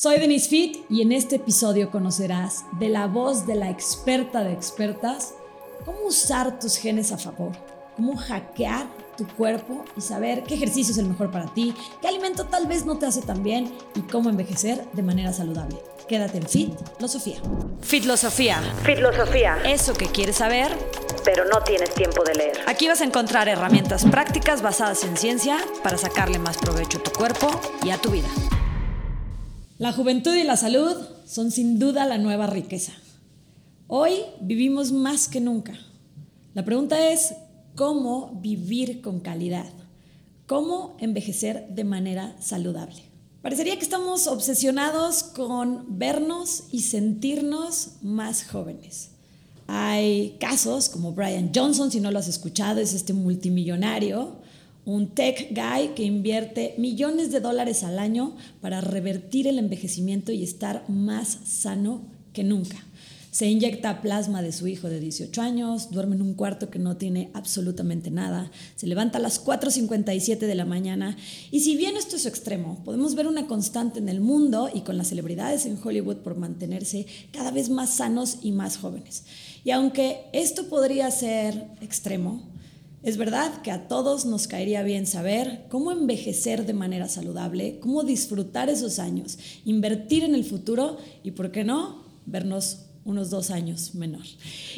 Soy Denise Fit y en este episodio conocerás de la voz de la experta de expertas cómo usar tus genes a favor, cómo hackear tu cuerpo y saber qué ejercicio es el mejor para ti, qué alimento tal vez no te hace tan bien y cómo envejecer de manera saludable. Quédate en Fit Filosofía. Fitlosofía. Fitlosofía. Eso que quieres saber, pero no tienes tiempo de leer. Aquí vas a encontrar herramientas prácticas basadas en ciencia para sacarle más provecho a tu cuerpo y a tu vida. La juventud y la salud son sin duda la nueva riqueza. Hoy vivimos más que nunca. La pregunta es, ¿cómo vivir con calidad? ¿Cómo envejecer de manera saludable? Parecería que estamos obsesionados con vernos y sentirnos más jóvenes. Hay casos como Brian Johnson, si no lo has escuchado, es este multimillonario un tech guy que invierte millones de dólares al año para revertir el envejecimiento y estar más sano que nunca. Se inyecta plasma de su hijo de 18 años, duerme en un cuarto que no tiene absolutamente nada, se levanta a las 4.57 de la mañana y si bien esto es extremo, podemos ver una constante en el mundo y con las celebridades en Hollywood por mantenerse cada vez más sanos y más jóvenes. Y aunque esto podría ser extremo, es verdad que a todos nos caería bien saber cómo envejecer de manera saludable, cómo disfrutar esos años, invertir en el futuro y, ¿por qué no?, vernos unos dos años menor.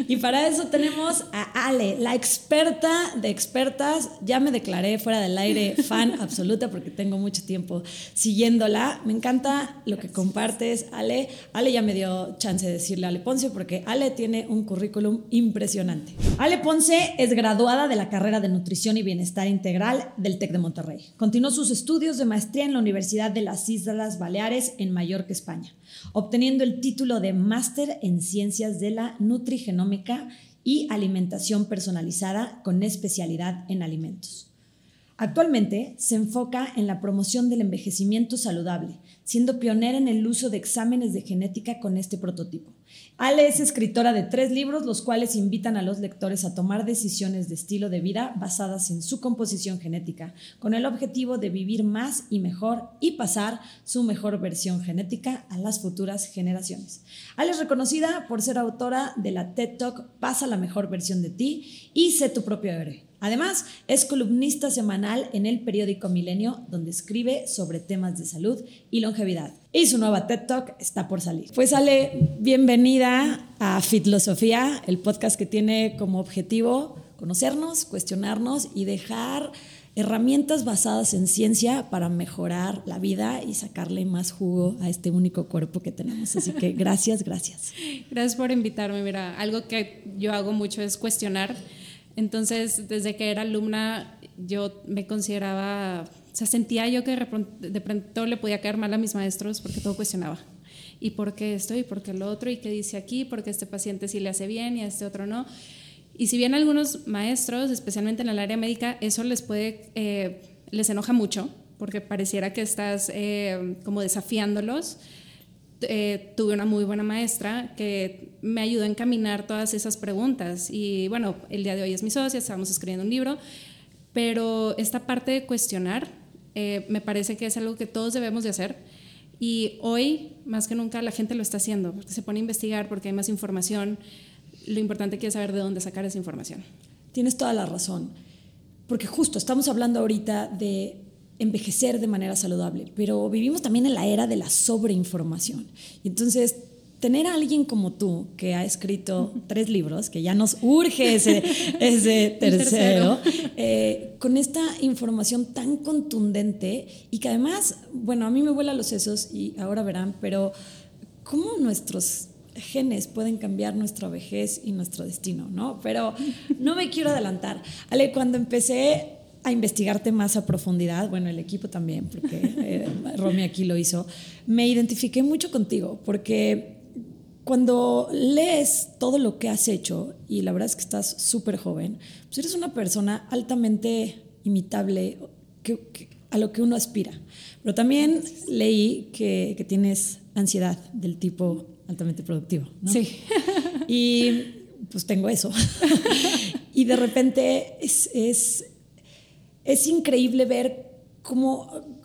Y para eso tenemos a Ale, la experta de expertas. Ya me declaré fuera del aire fan absoluta porque tengo mucho tiempo siguiéndola. Me encanta lo que compartes, Ale. Ale ya me dio chance de decirle a Ale Ponce porque Ale tiene un currículum impresionante. Ale Ponce es graduada de la carrera de Nutrición y Bienestar Integral del TEC de Monterrey. Continuó sus estudios de maestría en la Universidad de las Islas Baleares en Mallorca, España, obteniendo el título de máster en Ciencias de la Nutrigenómica y Alimentación Personalizada con especialidad en alimentos. Actualmente se enfoca en la promoción del envejecimiento saludable, siendo pionera en el uso de exámenes de genética con este prototipo. Ale es escritora de tres libros, los cuales invitan a los lectores a tomar decisiones de estilo de vida basadas en su composición genética, con el objetivo de vivir más y mejor y pasar su mejor versión genética a las futuras generaciones. Ale es reconocida por ser autora de la TED Talk Pasa la mejor versión de ti y sé tu propio héroe Además, es columnista semanal en el periódico Milenio, donde escribe sobre temas de salud y longevidad. Y su nueva TED Talk está por salir. Pues Ale, bienvenida a Fitlosofía, el podcast que tiene como objetivo conocernos, cuestionarnos y dejar herramientas basadas en ciencia para mejorar la vida y sacarle más jugo a este único cuerpo que tenemos. Así que gracias, gracias. Gracias por invitarme. Mira, algo que yo hago mucho es cuestionar entonces, desde que era alumna, yo me consideraba, o sea, sentía yo que de pronto le podía caer mal a mis maestros porque todo cuestionaba. ¿Y por qué esto? ¿Y por qué lo otro? ¿Y qué dice aquí? ¿Por qué este paciente sí le hace bien y a este otro no? Y si bien algunos maestros, especialmente en el área médica, eso les puede, eh, les enoja mucho, porque pareciera que estás eh, como desafiándolos, eh, tuve una muy buena maestra que me ayudó a encaminar todas esas preguntas. Y bueno, el día de hoy es mi socia, estamos escribiendo un libro, pero esta parte de cuestionar eh, me parece que es algo que todos debemos de hacer. Y hoy, más que nunca, la gente lo está haciendo, porque se pone a investigar, porque hay más información. Lo importante es saber de dónde sacar esa información. Tienes toda la razón, porque justo estamos hablando ahorita de envejecer de manera saludable, pero vivimos también en la era de la sobreinformación. Y entonces, tener a alguien como tú, que ha escrito tres libros, que ya nos urge ese, ese tercero, eh, con esta información tan contundente y que además, bueno, a mí me vuela los sesos y ahora verán, pero ¿cómo nuestros genes pueden cambiar nuestra vejez y nuestro destino, ¿no? Pero no me quiero adelantar. Ale, cuando empecé a investigarte más a profundidad, bueno, el equipo también, porque eh, Romy aquí lo hizo, me identifiqué mucho contigo, porque cuando lees todo lo que has hecho, y la verdad es que estás súper joven, pues eres una persona altamente imitable a lo que uno aspira. Pero también leí que, que tienes ansiedad del tipo altamente productivo. ¿no? Sí. Y pues tengo eso. y de repente es, es es increíble ver cómo,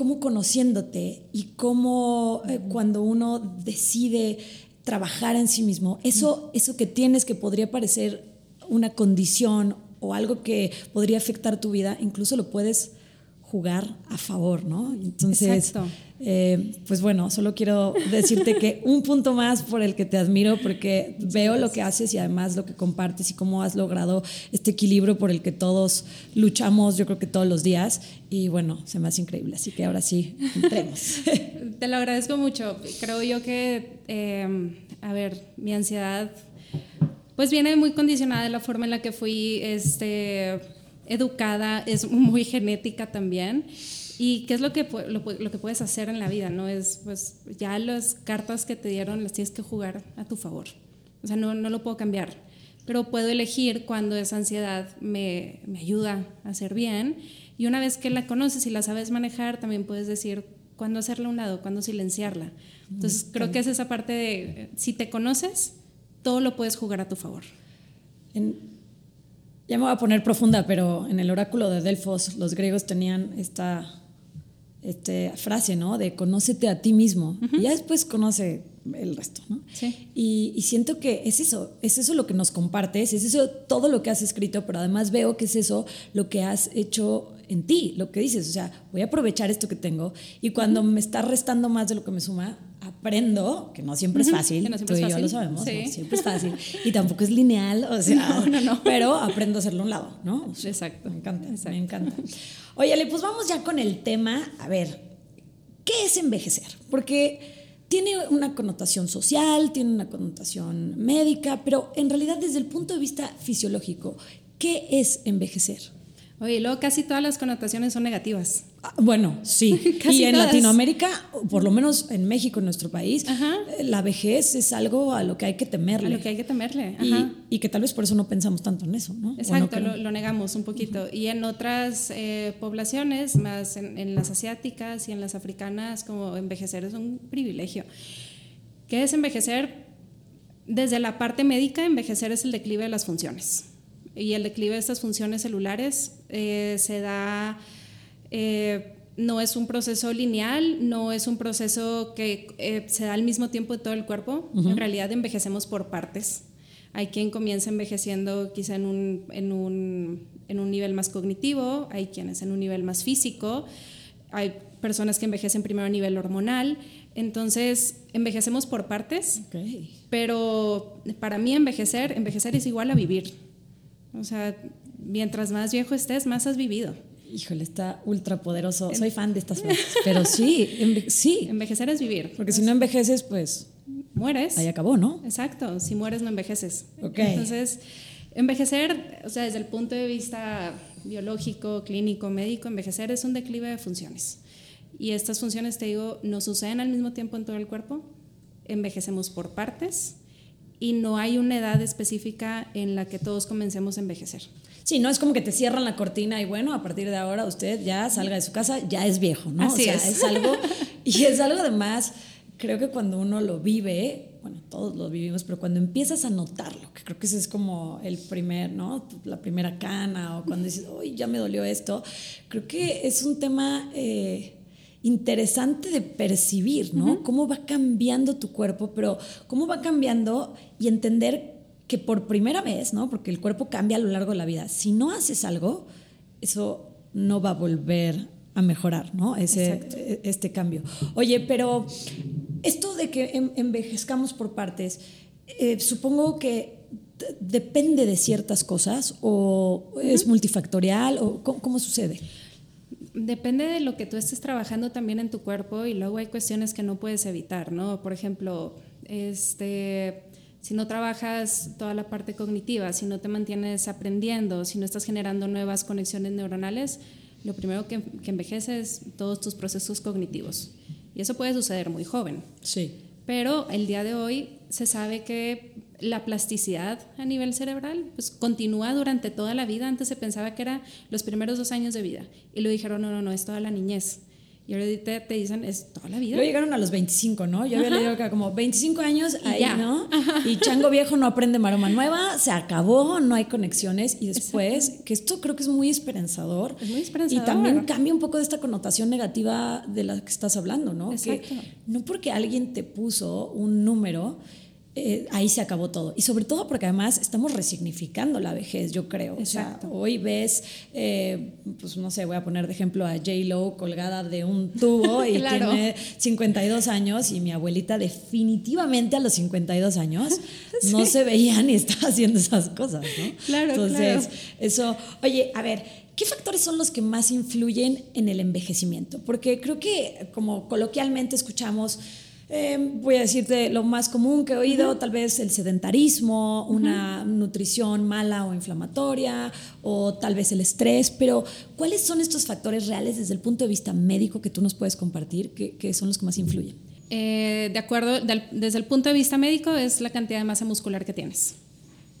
cómo conociéndote y cómo eh, cuando uno decide trabajar en sí mismo, eso, eso que tienes que podría parecer una condición o algo que podría afectar tu vida, incluso lo puedes jugar a favor, ¿no? Entonces, eh, pues bueno, solo quiero decirte que un punto más por el que te admiro, porque veo lo que haces y además lo que compartes y cómo has logrado este equilibrio por el que todos luchamos, yo creo que todos los días, y bueno, se me hace increíble, así que ahora sí, entremos. Te lo agradezco mucho. Creo yo que, eh, a ver, mi ansiedad, pues viene muy condicionada de la forma en la que fui, este educada, es muy genética también. ¿Y qué es lo que, lo, que puedes hacer en la vida? ¿no? Es, pues, ya las cartas que te dieron las tienes que jugar a tu favor. O sea, no, no lo puedo cambiar. Pero puedo elegir cuando esa ansiedad me, me ayuda a hacer bien. Y una vez que la conoces y la sabes manejar, también puedes decir cuándo hacerla a un lado, cuándo silenciarla. Entonces, creo que es esa parte de, si te conoces, todo lo puedes jugar a tu favor. En, ya me voy a poner profunda, pero en el oráculo de Delfos los griegos tenían esta, este frase, ¿no? De conócete a ti mismo. Y ya después conoce el resto, ¿no? Sí. Y, siento que es eso, es eso lo que nos compartes, es eso todo lo que has escrito, pero además veo que es eso lo que has hecho en ti, lo que dices, o sea, voy a aprovechar esto que tengo y cuando me está restando más de lo que me suma, aprendo, que no siempre es fácil, tú y yo lo sabemos, siempre es fácil, y tampoco es lineal, o sea, pero aprendo a hacerlo a un lado, ¿no? Exacto. Me encanta, me encanta. Oye, pues vamos ya con el tema, a ver, ¿qué es envejecer? Porque tiene una connotación social, tiene una connotación médica, pero en realidad desde el punto de vista fisiológico, ¿qué es envejecer? Oye, luego casi todas las connotaciones son negativas. Ah, bueno, sí. y en Latinoamérica, por lo menos en México, en nuestro país, eh, la vejez es algo a lo que hay que temerle. A lo que hay que temerle. Y, que tal vez por eso no pensamos tanto en eso, ¿no? Exacto, lo, negamos un poquito. Y en otras eh, poblaciones, más en, las asiáticas y en las africanas, como envejecer es un privilegio. ¿Qué es envejecer? Desde la parte médica, envejecer es el declive de las funciones y el declive de estas funciones celulares eh, se da, eh, no es un proceso lineal, no es un proceso que eh, se da al mismo tiempo de todo el cuerpo, en realidad envejecemos por partes. Hay quien comienza envejeciendo quizá en un, en un, en un nivel más cognitivo, hay quienes en un nivel más físico, hay personas que envejecen primero a nivel hormonal, entonces envejecemos por partes, pero para mí envejecer, envejecer es igual a vivir. O sea, mientras más viejo estés, más has vivido. Híjole, está ultra poderoso. Soy fan de estas frases. Pero sí, sí. Envejecer es vivir. Porque si no envejeces, pues. Mueres. Ahí acabó, ¿no? Exacto. Si mueres, no envejeces. Entonces, envejecer, o sea, desde el punto de vista biológico, clínico, médico, envejecer es un declive de funciones. Y estas funciones, te digo, no suceden al mismo tiempo en todo el cuerpo. Envejecemos por partes y no hay una edad específica en la que todos comencemos a envejecer. Sí, no es como que te cierran la cortina y bueno, a partir de ahora usted ya salga de su casa, ya es viejo, ¿no? Así o sea, es. algo, y es algo además, creo que cuando uno lo vive, bueno, todos lo vivimos, pero cuando empiezas a notarlo, que creo que ese es como el primer, ¿no? La primera cana o cuando dices, uy, ya me dolió esto, creo que es un tema... Eh, interesante de percibir, ¿no? Cómo va cambiando tu cuerpo, pero cómo va cambiando y entender que por primera vez, ¿no? Porque el cuerpo cambia a lo largo de la vida. Si no haces algo, eso no va a volver a mejorar, ¿no? Ese, e, este cambio. Oye, pero esto de que envejezcamos por partes, eh, supongo que depende de ciertas cosas o es multifactorial o cómo sucede depende de lo que tú estés trabajando también en tu cuerpo y luego hay cuestiones que no puedes evitar, ¿no? Por ejemplo, este, si no trabajas toda la parte cognitiva, si no te mantienes aprendiendo, si no estás generando nuevas conexiones neuronales, lo primero que, que envejece es todos tus procesos cognitivos. Y eso puede suceder muy joven. Sí. Pero el día de hoy se sabe que la plasticidad a nivel cerebral pues, continúa durante toda la vida. Antes se pensaba que era los primeros dos años de vida y lo dijeron, no, no, no, es toda la niñez. Y ahorita te dicen, es toda la vida. Luego llegaron a los 25, ¿no? Yo había leído que como 25 años Y ahí, ya. ¿no? Y chango viejo no aprende maroma nueva, se acabó, no hay conexiones. Y después, que esto creo que es muy esperanzador. Es muy esperanzador. Y también cambia un poco de esta connotación negativa de la que estás hablando, ¿no? Exacto. Que no porque alguien te puso un número, eh, ahí se acabó todo. Y sobre todo porque además estamos resignificando la vejez, yo creo. O sea, Exacto. hoy ves, eh, pues no sé, voy a poner de ejemplo a J. Lo colgada de un tubo y Claro. tiene 52 años y mi abuelita definitivamente a los 52 años no se veía ni estaba haciendo esas cosas, ¿no? Claro, Entonces, claro. eso, oye, a ver, ¿qué factores son los que más influyen en el envejecimiento? Porque creo que como coloquialmente escuchamos, eh, voy a decirte lo más común que he oído, tal vez el sedentarismo, una nutrición mala o inflamatoria, o tal vez el estrés, pero ¿cuáles son estos factores reales desde el punto de vista médico que tú nos puedes compartir, que, que son los que más influyen? Eh, de acuerdo, del- desde el punto de vista médico, es la cantidad de masa muscular que tienes,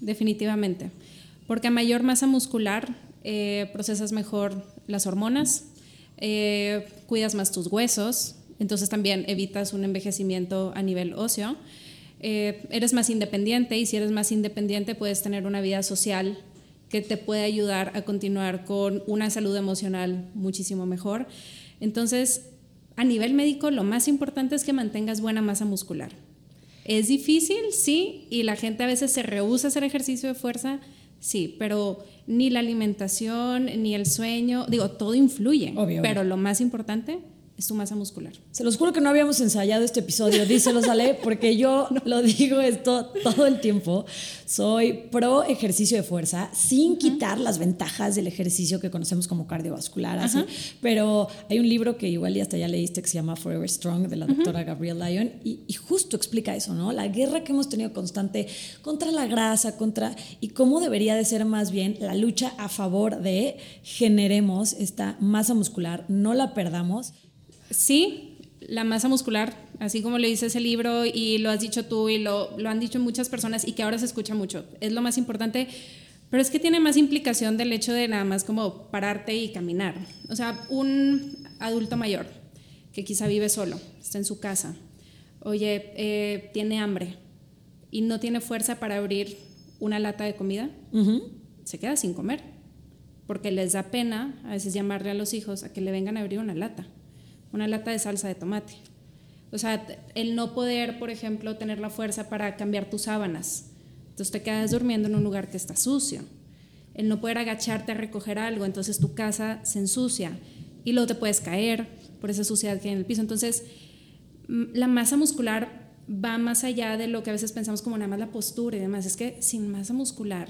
definitivamente. Porque a mayor masa muscular, eh, procesas mejor las hormonas, eh, cuidas más tus huesos, entonces también evitas un envejecimiento a nivel óseo. Eh, eres más independiente y si eres más independiente puedes tener una vida social que te puede ayudar a continuar con una salud emocional muchísimo mejor. Entonces, a nivel médico, lo más importante es que mantengas buena masa muscular. ¿Es difícil? Sí, y la gente a veces se rehúsa a hacer ejercicio de fuerza, sí, pero ni la alimentación, ni el sueño, digo, todo influye, Obvio, pero lo más importante es tu masa muscular. Se los juro que no habíamos ensayado este episodio, díselo, Ale, porque yo lo digo esto todo el tiempo. Soy pro ejercicio de fuerza, sin quitar las ventajas del ejercicio que conocemos como cardiovascular. así. Pero hay un libro que igual ya hasta ya leíste que se llama Forever Strong, de la doctora Gabrielle Lyon, y, y justo explica eso, ¿no? La guerra que hemos tenido constante contra la grasa, contra. y cómo debería de ser más bien la lucha a favor de generemos esta masa muscular, no la perdamos. Sí, la masa muscular, así como lo dice ese libro y lo has dicho tú y lo, lo han dicho muchas personas y que ahora se escucha mucho, es lo más importante, pero es que tiene más implicación del hecho de nada más como pararte y caminar. O sea, un adulto mayor que quizá vive solo, está en su casa, oye, eh, tiene hambre y no tiene fuerza para abrir una lata de comida, se queda sin comer, porque les da pena a veces llamarle a los hijos a que le vengan a abrir una lata una lata de salsa de tomate. O sea, el no poder, por ejemplo, tener la fuerza para cambiar tus sábanas. Entonces te quedas durmiendo en un lugar que está sucio. El no poder agacharte a recoger algo, entonces tu casa se ensucia y luego te puedes caer por esa suciedad que hay en el piso. Entonces, mm, la masa muscular va más allá de lo que a veces pensamos como nada más la postura y demás. Es que sin masa muscular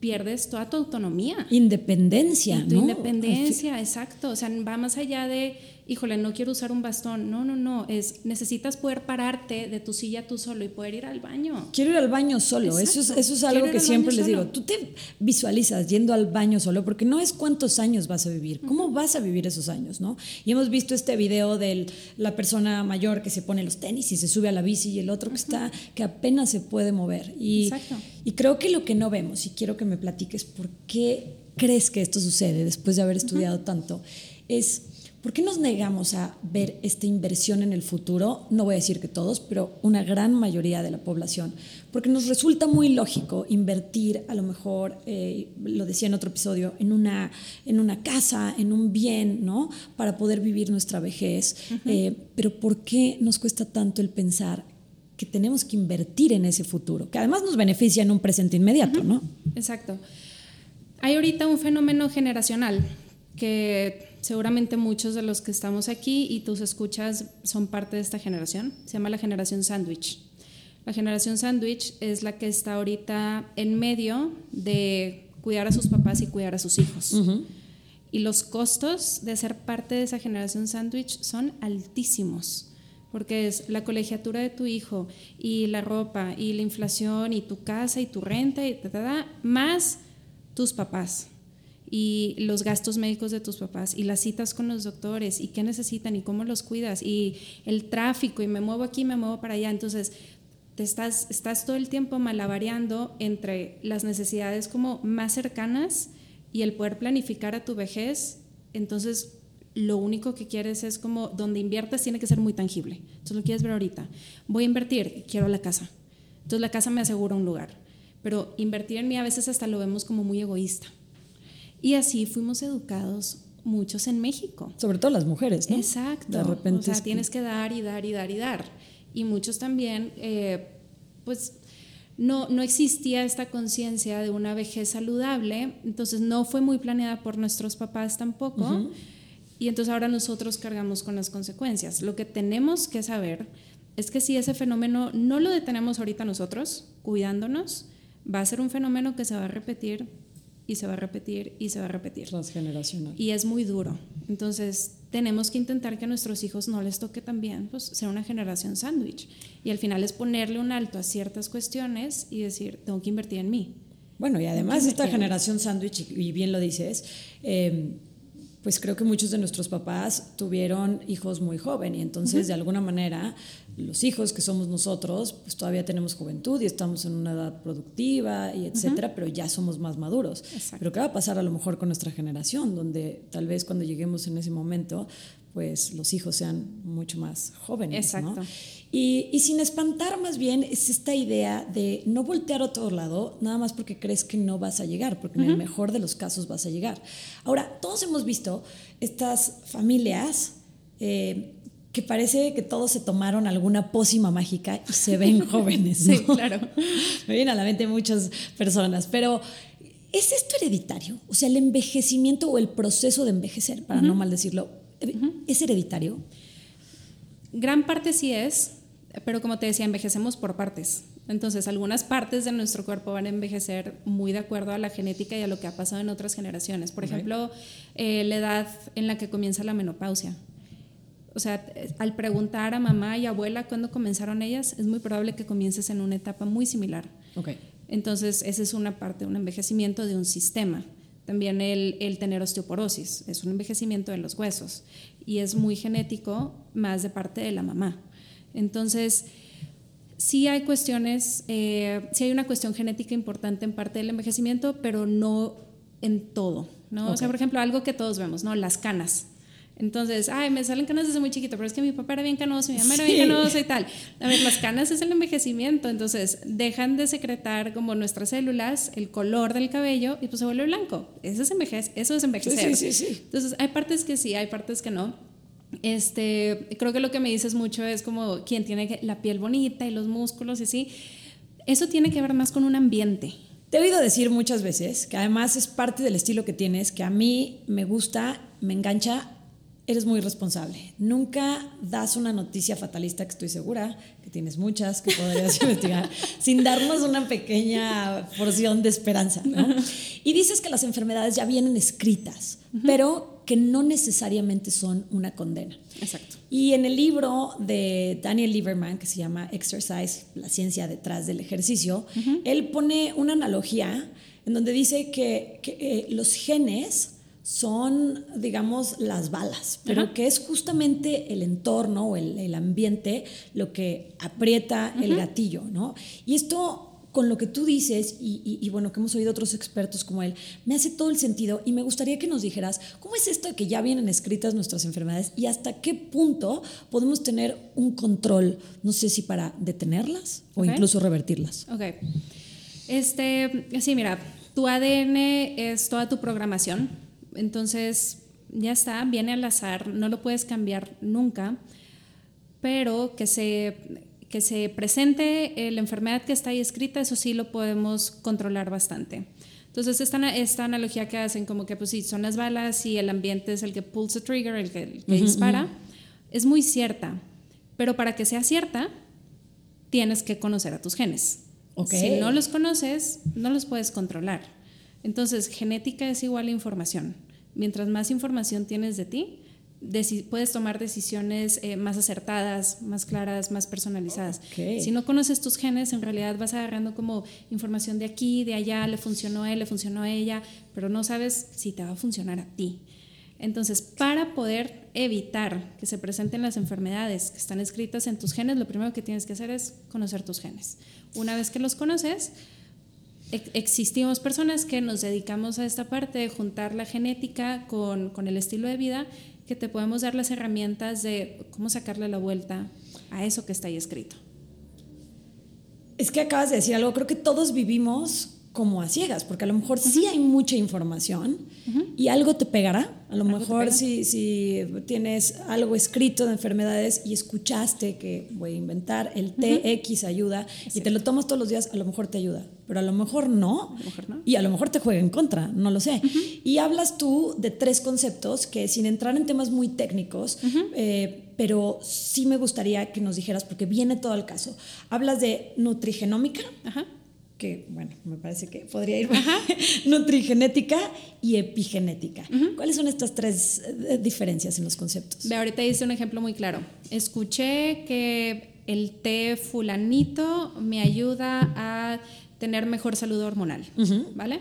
pierdes toda tu autonomía. Independencia, tu ¿no? independencia, exacto. O sea, va más allá de, híjole, no quiero usar un bastón. No, no, no. Es, necesitas poder pararte de tu silla tú solo y poder ir al baño. Quiero ir al baño solo. Eso es, eso algo que siempre les digo. Tú te visualizas yendo al baño solo porque no es cuántos años vas a vivir, cómo vas a vivir esos años, ¿no? Y hemos visto este video de la persona mayor que se pone los tenis y se sube a la bici y el otro que está, que apenas se puede mover. Y, Exacto. y creo que lo que no vemos, y quiero que me platiques por qué crees que esto sucede después de haber estudiado tanto, es ¿por qué nos negamos a ver esta inversión en el futuro? No voy a decir que todos, pero una gran mayoría de la población. Porque nos resulta muy lógico invertir, a lo mejor, eh, lo decía en otro episodio, en una, en una casa, en un bien, ¿no? Para poder vivir nuestra vejez. Eh, pero ¿por qué nos cuesta tanto el pensar que tenemos que invertir en ese futuro? Que además nos beneficia en un presente inmediato, ¿no? Exacto. Hay ahorita un fenómeno generacional que seguramente muchos de los que estamos aquí y tus escuchas son parte de esta generación. Se llama la generación sándwich. La generación sándwich es la que está ahorita en medio de cuidar a sus papás y cuidar a sus hijos. Y los costos de ser parte de esa generación sándwich son altísimos, porque es la colegiatura de tu hijo y la ropa y la inflación y tu casa y tu renta y ta, ta, ta, más tus papás y los gastos médicos de tus papás y las citas con los doctores y qué necesitan y cómo los cuidas y el tráfico y me muevo aquí, me muevo para allá. Entonces, te estás, estás todo el tiempo malabareando entre las necesidades como más cercanas y el poder planificar a tu vejez. Entonces, lo único que quieres es como donde inviertes tiene que ser muy tangible. Entonces lo quieres ver ahorita. Voy a invertir, quiero la casa. Entonces la casa me asegura un lugar. Pero invertir en mí a veces hasta lo vemos como muy egoísta. Y así fuimos educados muchos en México. Sobre todo las mujeres, ¿no? Exacto. De repente o sea, tienes que dar y dar y dar y dar. Y muchos también, eh, pues no, no existía esta conciencia de una vejez saludable, entonces no fue muy planeada por nuestros papás tampoco. Y entonces ahora nosotros cargamos con las consecuencias. Lo que tenemos que saber es que si ese fenómeno no lo detenemos ahorita nosotros, cuidándonos, va a ser un fenómeno que se va a repetir y se va a repetir y se va a repetir. Transgeneracional. Y es muy duro. Entonces, tenemos que intentar que a nuestros hijos no les toque también pues, ser una generación sándwich. Y al final es ponerle un alto a ciertas cuestiones y decir, tengo que invertir en mí. Bueno, y además esta generación sándwich, y bien lo dices, eh, pues creo que muchos de nuestros papás tuvieron hijos muy joven y entonces de alguna manera los hijos que somos nosotros pues todavía tenemos juventud y estamos en una edad productiva y etcétera, pero ya somos más maduros. Pero qué va a pasar a lo mejor con nuestra generación donde tal vez cuando lleguemos en ese momento pues los hijos sean mucho más jóvenes. Exacto. Y, sin espantar más bien es esta idea de no voltear a otro lado, nada más porque crees que no vas a llegar, porque en el mejor de los casos vas a llegar. Ahora, todos hemos visto estas familias eh, que parece que todos se tomaron alguna pócima mágica y se ven jóvenes. Sí, claro. Me vienen a la mente muchas personas, pero ¿es esto hereditario? O sea, el envejecimiento o el proceso de envejecer, para no mal decirlo, ¿es hereditario? Gran parte sí es, pero como te decía, envejecemos por partes. Entonces, algunas partes de nuestro cuerpo van a envejecer muy de acuerdo a la genética y a lo que ha pasado en otras generaciones. Por ejemplo, eh, la edad en la que comienza la menopausia. O sea, al preguntar a mamá y abuela cuándo comenzaron ellas, es muy probable que comiences en una etapa muy similar. Okay. Entonces, esa es una parte, un envejecimiento de un sistema. También el, el, tener osteoporosis, es un envejecimiento de los huesos y es muy genético más de parte de la mamá. Entonces, sí hay cuestiones, eh, sí hay una cuestión genética importante en parte del envejecimiento, pero no en todo, ¿no? O sea, por ejemplo, algo que todos vemos, ¿no? Las canas. Entonces, ay, me salen canas desde muy chiquito, pero es que mi papá era bien canoso, mi mamá era bien canosa y tal. A ver, las canas es el envejecimiento, entonces dejan de secretar como nuestras células el color del cabello y pues se vuelve blanco. Eso es, envejece, eso es envejecer. Sí, sí, sí, Entonces, hay partes que sí, hay partes que no. Este, creo que lo que me dices mucho es como quien tiene la piel bonita y los músculos y así. Eso tiene que ver más con un ambiente. Te he oído decir muchas veces que además es parte del estilo que tienes, que a mí me gusta, me engancha, eres muy responsable. Nunca das una noticia fatalista que estoy segura que tienes muchas que podrías investigar sin darnos una pequeña porción de esperanza. Y dices que las enfermedades ya vienen escritas, pero que no necesariamente son una condena. Exacto. Y en el libro de Daniel Lieberman, que se llama Exercise, la ciencia detrás del ejercicio, él pone una analogía en donde dice que, eh, los genes son, digamos, las balas, pero que es justamente el entorno o el, ambiente lo que aprieta el gatillo, ¿no? Y esto con lo que tú dices y, bueno, que hemos oído otros expertos como él, me hace todo el sentido y me gustaría que nos dijeras, ¿cómo es esto de que ya vienen escritas nuestras enfermedades y hasta qué punto podemos tener un control, no sé si para detenerlas o incluso revertirlas? Ok. Este, sí, mira, tu ADN es toda tu programación, entonces ya está, viene al azar, no lo puedes cambiar nunca, pero que se que se presente eh, la enfermedad que está ahí escrita, eso sí lo podemos controlar bastante. Entonces, esta, esta analogía que hacen como que, pues sí, son las balas y el ambiente es el que pulls the trigger, el que, dispara, es muy cierta. Pero para que sea cierta, tienes que conocer a tus genes. Si no los conoces, no los puedes controlar. Entonces, genética es igual a información. Mientras más información tienes de ti, puedes tomar decisiones eh, más acertadas, más claras, más personalizadas. Si no conoces tus genes, en realidad vas agarrando como información de aquí, de allá, le funcionó a él, le funcionó a ella, pero no sabes si te va a funcionar a ti. Entonces, para poder evitar que se presenten las enfermedades que están escritas en tus genes, lo primero que tienes que hacer es conocer tus genes. Una vez que los conoces, existimos personas que nos dedicamos a esta parte de juntar la genética con, con el estilo de vida que te podemos dar las herramientas de cómo sacarle la vuelta a eso que está ahí escrito. Es que acabas de decir algo, creo que todos vivimos como a ciegas, porque a lo mejor sí hay mucha información y algo te pegará. A lo mejor si, si tienes algo escrito de enfermedades y escuchaste que voy a inventar el TX ayuda y te lo tomas todos los días, a lo mejor te ayuda, pero a lo mejor no, y a lo mejor te juega en contra, no lo sé. Y hablas tú de tres conceptos que sin entrar en temas muy técnicos, eh, pero sí me gustaría que nos dijeras, porque viene todo el caso. Hablas de nutrigenómica. Ajá que, bueno, me parece que podría ir nutrigenética y epigenética. ¿Cuáles son estas tres eh, diferencias en los conceptos? Ve, ahorita hice un ejemplo muy claro. Escuché que el té fulanito me ayuda a tener mejor salud hormonal, ¿vale?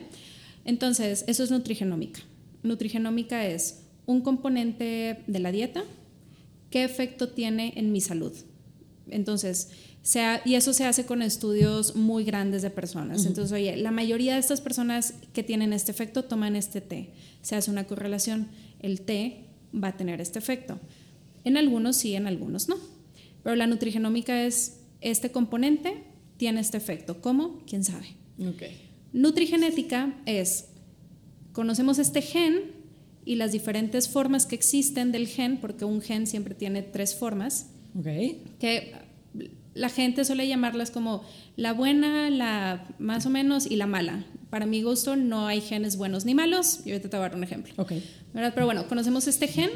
Entonces, eso es nutrigenómica. Nutrigenómica es un componente de la dieta, qué efecto tiene en mi salud. Entonces, y eso se hace con estudios muy grandes de personas. Entonces, oye, la mayoría de estas personas que tienen este efecto toman este té. Se hace una correlación. El té va a tener este efecto. En algunos sí, en algunos no. Pero la nutrigenómica es, este componente tiene este efecto. ¿Cómo? ¿Quién sabe? Nutrigenética es, conocemos este gen y las diferentes formas que existen del gen, porque un gen siempre tiene tres formas, que la gente suele llamarlas como la buena, la más o menos y la mala. Para mi gusto no hay genes buenos ni malos. Y ahorita te voy a dar un ejemplo. Okay. Pero bueno, conocemos este gen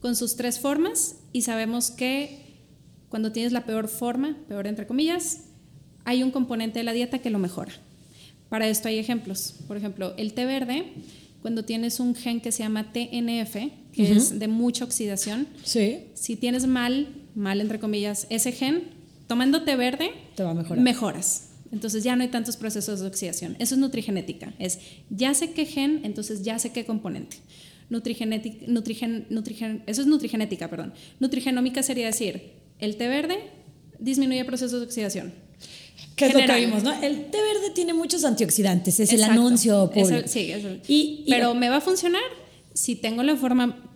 con sus tres formas y sabemos que cuando tienes la peor forma, peor entre comillas, hay un componente de la dieta que lo mejora. Para esto hay ejemplos. Por ejemplo, el té verde, cuando tienes un gen que se llama TNF, que es de mucha oxidación, sí. si tienes mal, mal entre comillas, ese gen, tomando té verde, Te va a mejorar. mejoras. Entonces ya no hay tantos procesos de oxidación. Eso es nutrigenética. Es ya sé qué gen, entonces ya sé qué componente. Nutrigenética, nutrigen, nutrigen, eso es nutrigenética, perdón. Nutrigenómica sería decir, el té verde disminuye procesos de oxidación. ¿Qué es lo que vimos, no? El té verde tiene muchos antioxidantes, es el anuncio público. sí, eso. Y, Pero me va a funcionar si tengo la forma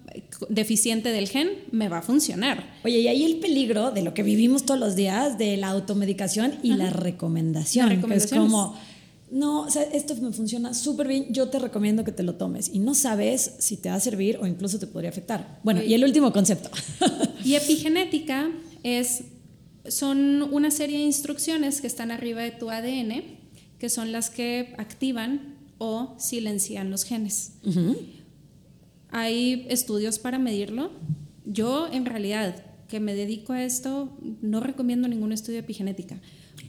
deficiente del gen, me va a funcionar. Oye, y ahí el peligro de lo que vivimos todos los días, de la automedicación y la recomendación, que es como, no, o sea, esto me funciona súper bien, yo te recomiendo que te lo tomes y no sabes si te va a servir o incluso te podría afectar. Bueno, y el último concepto. y epigenética es, son una serie de instrucciones que están arriba de tu ADN, que son las que activan o silencian los genes. Hay estudios para medirlo. Yo, en realidad, que me dedico a esto, no recomiendo ningún estudio de epigenética.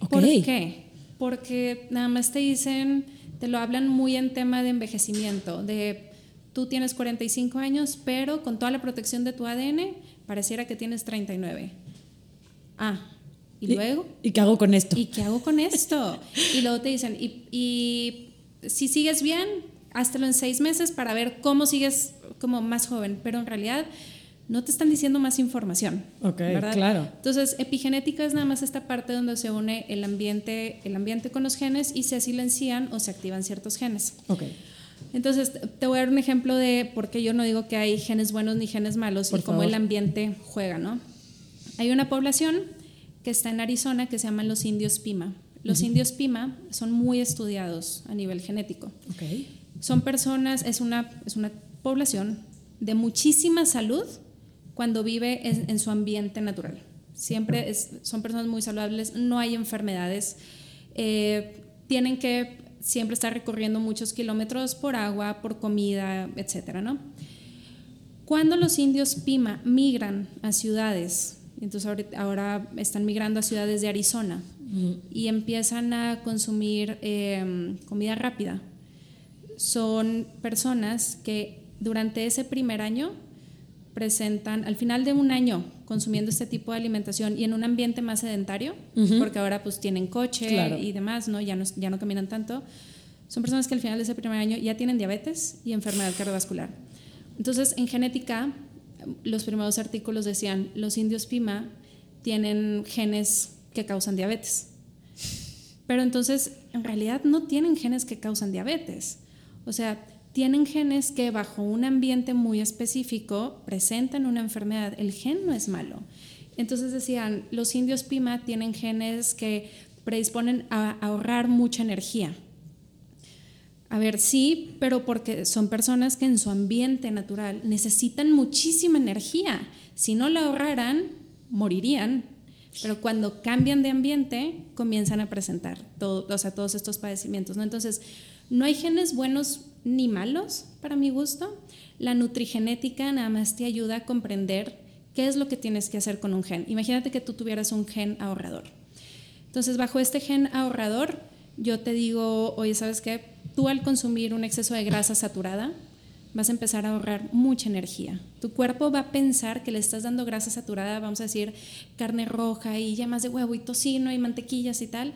¿Por qué? Porque nada más te dicen, te lo hablan muy en tema de envejecimiento, de tú tienes 45 años, pero con toda la protección de tu ADN, pareciera que tienes 39. Ah, ¿y, luego? ¿Y qué hago con esto? ¿Y qué hago con esto? y luego te dicen, y, y si sigues bien, háztelo en seis meses para ver cómo sigues como más joven, pero en realidad no te están diciendo más información. Ok, claro. Entonces, epigenética es nada más esta parte donde se une el ambiente, el ambiente con los genes y se silencian o se activan ciertos genes. Ok. Entonces, te voy a dar un ejemplo de por qué yo no digo que hay genes buenos ni genes malos y cómo el ambiente juega, ¿no? Hay una población que está en Arizona que se llaman los indios Pima. Los indios Pima son muy estudiados a nivel genético. Okay. Son personas, es una, es una población de muchísima salud cuando vive en, su ambiente natural. Siempre son personas muy saludables, no hay enfermedades, eh, tienen que siempre estar recorriendo muchos kilómetros por agua, por comida, etcétera, ¿no? Cuando los indios Pima migran a ciudades, entonces ahora, están migrando a ciudades de Arizona y empiezan a consumir eh, comida rápida, son personas que durante ese primer año presentan, al final de un año consumiendo este tipo de alimentación y en un ambiente más sedentario, porque ahora pues tienen coche y demás, ¿no? Ya, no, ya no caminan tanto, son personas que al final de ese primer año ya tienen diabetes y enfermedad cardiovascular. Entonces, en genética, los primeros artículos decían, los indios Pima tienen genes que causan diabetes. Pero entonces, en realidad no tienen genes que causan diabetes. O sea, tienen genes que bajo un ambiente muy específico presentan una enfermedad. El gen no es malo. Entonces decían, los indios Pima tienen genes que predisponen a ahorrar mucha energía. A ver, sí, pero porque son personas que en su ambiente natural necesitan muchísima energía. Si no la ahorraran, morirían. Pero cuando cambian de ambiente, comienzan a presentar todo, o sea, todos estos padecimientos. ¿no? Entonces, no hay genes buenos ni malos, para mi gusto. La nutrigenética nada más te ayuda a comprender qué es lo que tienes que hacer con un gen. Imagínate que tú tuvieras un gen ahorrador. Entonces, bajo este gen ahorrador, yo te digo, oye, ¿sabes qué? Tú al consumir un exceso de grasa saturada, vas a empezar a ahorrar mucha energía. Tu cuerpo va a pensar que le estás dando grasa saturada, vamos a decir, carne roja y llamas de huevo y tocino y mantequillas y tal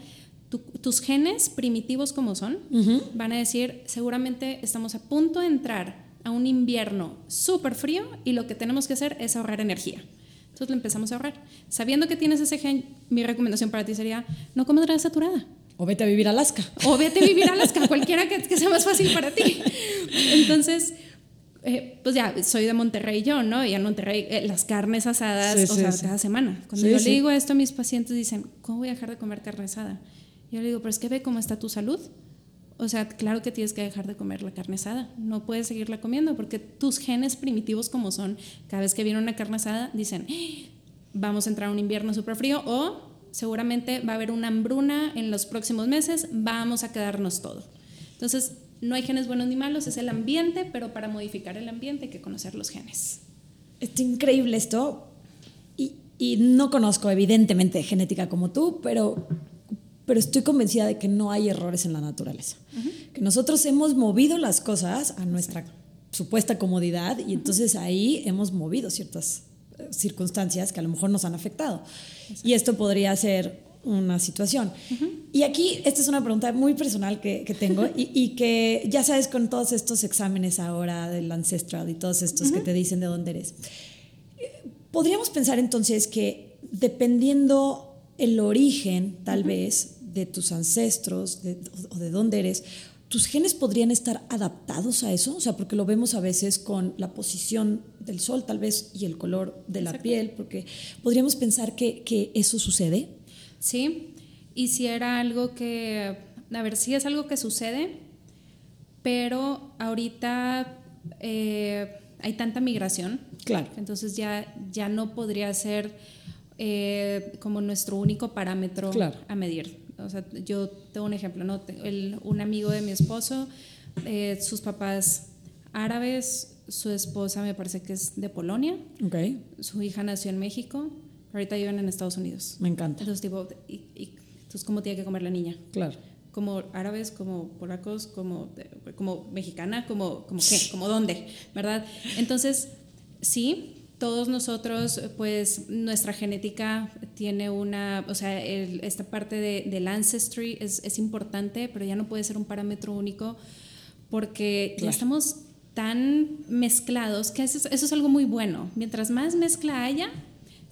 tus genes primitivos como son, van a decir, seguramente estamos a punto de entrar a un invierno súper frío y lo que tenemos que hacer es ahorrar energía. Entonces lo empezamos a ahorrar. Sabiendo que tienes ese gen, mi recomendación para ti sería, no comas grasa saturada. O vete a vivir a Alaska. O vete a vivir a Alaska, cualquiera que, sea más fácil para ti. Entonces, eh, pues ya, soy de Monterrey yo, ¿no? Y en Monterrey eh, las carnes asadas, o sea, cada semana. Cuando yo le digo esto a mis pacientes, dicen, ¿cómo voy a dejar de comer carne asada? Yo le digo, pero es que ve cómo está tu salud. O sea, claro que tienes que dejar de comer la carne asada. No puedes seguirla comiendo porque tus genes primitivos como son, cada vez que viene una carne asada, dicen, ¡Ah! vamos a entrar a un invierno súper frío o seguramente va a haber una hambruna en los próximos meses, vamos a quedarnos todo. Entonces, no hay genes buenos ni malos, es el ambiente, pero para modificar el ambiente hay que conocer los genes. Es increíble esto. Y, y no conozco evidentemente genética como tú, pero pero estoy convencida de que no hay errores en la naturaleza. Que nosotros hemos movido las cosas a nuestra supuesta comodidad y entonces ahí hemos movido ciertas eh, circunstancias que a lo mejor nos han afectado. Y esto podría ser una situación. Y aquí, esta es una pregunta muy personal que, que tengo y, y, que ya sabes con todos estos exámenes ahora del Ancestral y todos estos que te dicen de dónde eres. Eh, podríamos pensar entonces que dependiendo el origen, tal vez, de tus ancestros o de dónde eres, ¿tus genes podrían estar adaptados a eso? O sea, porque lo vemos a veces con la posición del sol, tal vez, y el color de la piel, porque podríamos pensar que, que, eso sucede. Sí, y si era algo que, a ver, sí es algo que sucede, pero ahorita eh, hay tanta migración. Claro. Entonces ya, ya no podría ser eh, como nuestro único parámetro a medir. O sea, yo tengo un ejemplo, ¿no? un amigo de mi esposo, eh, sus papás árabes, su esposa me parece que es de Polonia, okay. su hija nació en México, ahorita viven en Estados Unidos. Me encanta. Entonces, tipo, y, entonces ¿cómo tiene que comer la niña? Claro. Como árabes, como polacos, como, como mexicana, como, como qué, como dónde, ¿verdad? Entonces, sí, todos nosotros, pues nuestra genética tiene una, o sea, esta parte de, del ancestry es, es, importante, pero ya no puede ser un parámetro único porque ya estamos tan mezclados que eso es, eso es algo muy bueno. Mientras más mezcla haya,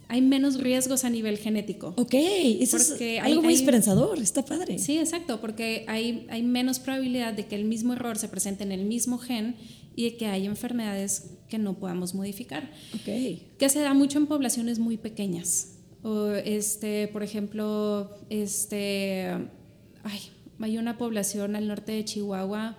hay menos riesgos a nivel genético. Ok, eso es algo muy esperanzador, está padre. Sí, exacto, porque hay, hay menos probabilidad de que el mismo error se presente en el mismo gen y de que hay enfermedades que no podamos modificar. Okay. Que se da mucho en poblaciones muy pequeñas. O este, por ejemplo, este, ay, hay una población al norte de Chihuahua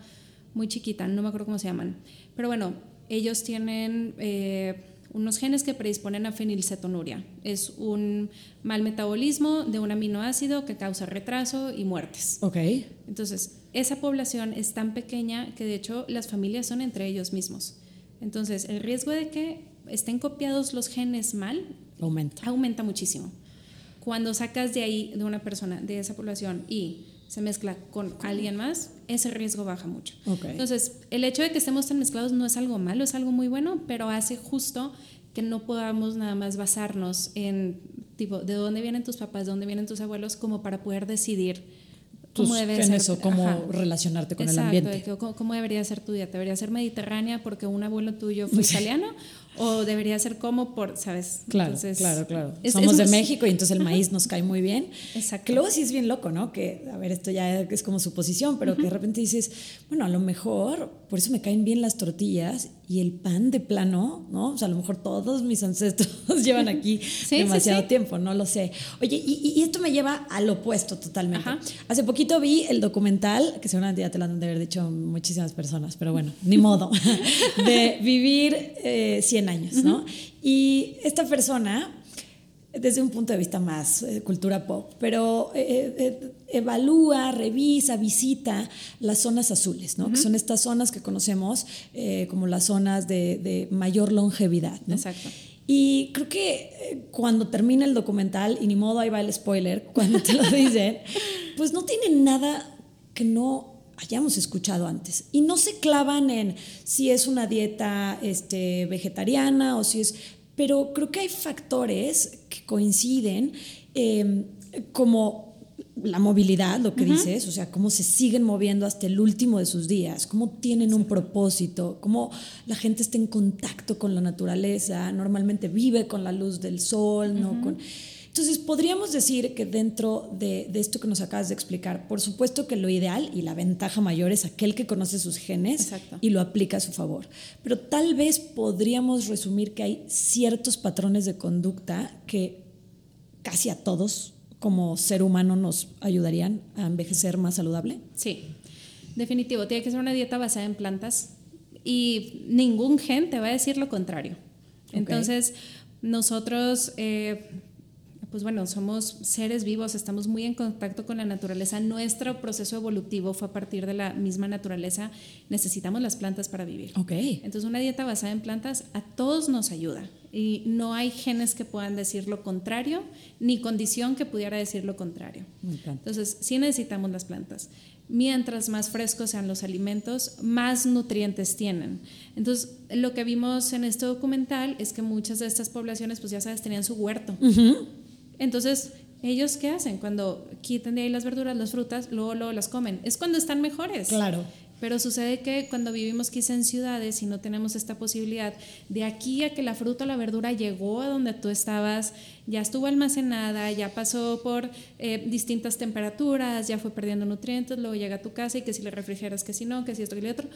muy chiquita, no me acuerdo cómo se llaman. Pero bueno, ellos tienen eh, unos genes que predisponen a fenilcetonuria. Es un mal metabolismo de un aminoácido que causa retraso y muertes. Ok. Entonces, esa población es tan pequeña que de hecho las familias son entre ellos mismos. Entonces, el riesgo de que estén copiados los genes mal aumenta, aumenta muchísimo. Cuando sacas de ahí, de una persona, de esa población y se mezcla con alguien más, ese riesgo baja mucho. Entonces, el hecho de que estemos tan mezclados no es algo malo, es algo muy bueno, pero hace justo que no podamos nada más basarnos en, tipo, de dónde vienen tus papás, de dónde vienen tus abuelos, como para poder decidir cómo debe ser, o cómo relacionarte con el ambiente. Cómo, cómo, debería ser tu dieta. ¿Debería ser mediterránea porque un abuelo tuyo fue italiano? o debería ser como por, ¿sabes? Claro, claro, claro. Somos de México y entonces el maíz nos cae muy bien. Exacto. Que luego sí es bien loco, ¿no? Que, a ver, esto ya es como su posición, pero que de repente dices, bueno, a lo mejor por eso me caen bien las tortillas y el pan de plano, ¿no? O sea, a lo mejor todos mis ancestros llevan aquí demasiado tiempo, no lo sé. Oye, y, esto me lleva al opuesto totalmente. Hace poquito vi el documental, que seguramente ya te lo han de haber dicho muchísimas personas, pero bueno, ni modo, de vivir eh, 100 años, ¿no? Y esta persona desde un punto de vista más eh, cultura pop, pero eh, eh, evalúa, revisa, visita las zonas azules, ¿no? que son estas zonas que conocemos como las zonas de, mayor longevidad. Exacto. Y creo que cuando termina el documental, y ni modo ahí va el spoiler, cuando te lo dicen, pues no tiene nada que no hayamos escuchado antes. Y no se clavan en si es una dieta este, vegetariana o si es pero creo que hay factores que coinciden, em, como la movilidad, lo que dices, o sea, cómo se siguen moviendo hasta el último de sus días, cómo tienen un propósito, cómo la gente está en contacto con la naturaleza, normalmente vive con la luz del sol, ¿no? Con, entonces, podríamos decir que dentro de, esto que nos acabas de explicar, por supuesto que lo ideal y la ventaja mayor es aquel que conoce sus genes y lo aplica a su favor. Pero tal vez podríamos resumir que hay ciertos patrones de conducta que casi a todos como ser humano nos ayudarían a envejecer más saludable. Sí, definitivo. Tiene que ser una dieta basada en plantas y ningún gen te va a decir lo contrario. Entonces, nosotros... Eh, pues bueno, somos seres vivos, estamos muy en contacto con la naturaleza. Nuestro proceso evolutivo fue a partir de la misma naturaleza. Necesitamos las plantas para vivir. Ok. Entonces, una dieta basada en plantas a todos nos ayuda. Y no hay genes que puedan decir lo contrario, ni condición que pudiera decir lo contrario. Entonces, sí necesitamos las plantas. Mientras más frescos sean los alimentos, más nutrientes tienen. Entonces, lo que vimos en este documental es que muchas de estas poblaciones, pues ya sabes, tenían su huerto. Entonces, ¿ellos qué hacen? Cuando quiten de ahí las verduras, las frutas, luego, luego las comen. Es cuando están mejores. Claro. Pero sucede que cuando vivimos quizá en ciudades y no tenemos esta posibilidad, de aquí a que la fruta o la verdura llegó a donde tú estabas, ya estuvo almacenada, ya pasó por eh, distintas temperaturas, ya fue perdiendo nutrientes, luego llega a tu casa y que si le refrigeras, que si no, que si esto, que lo otro,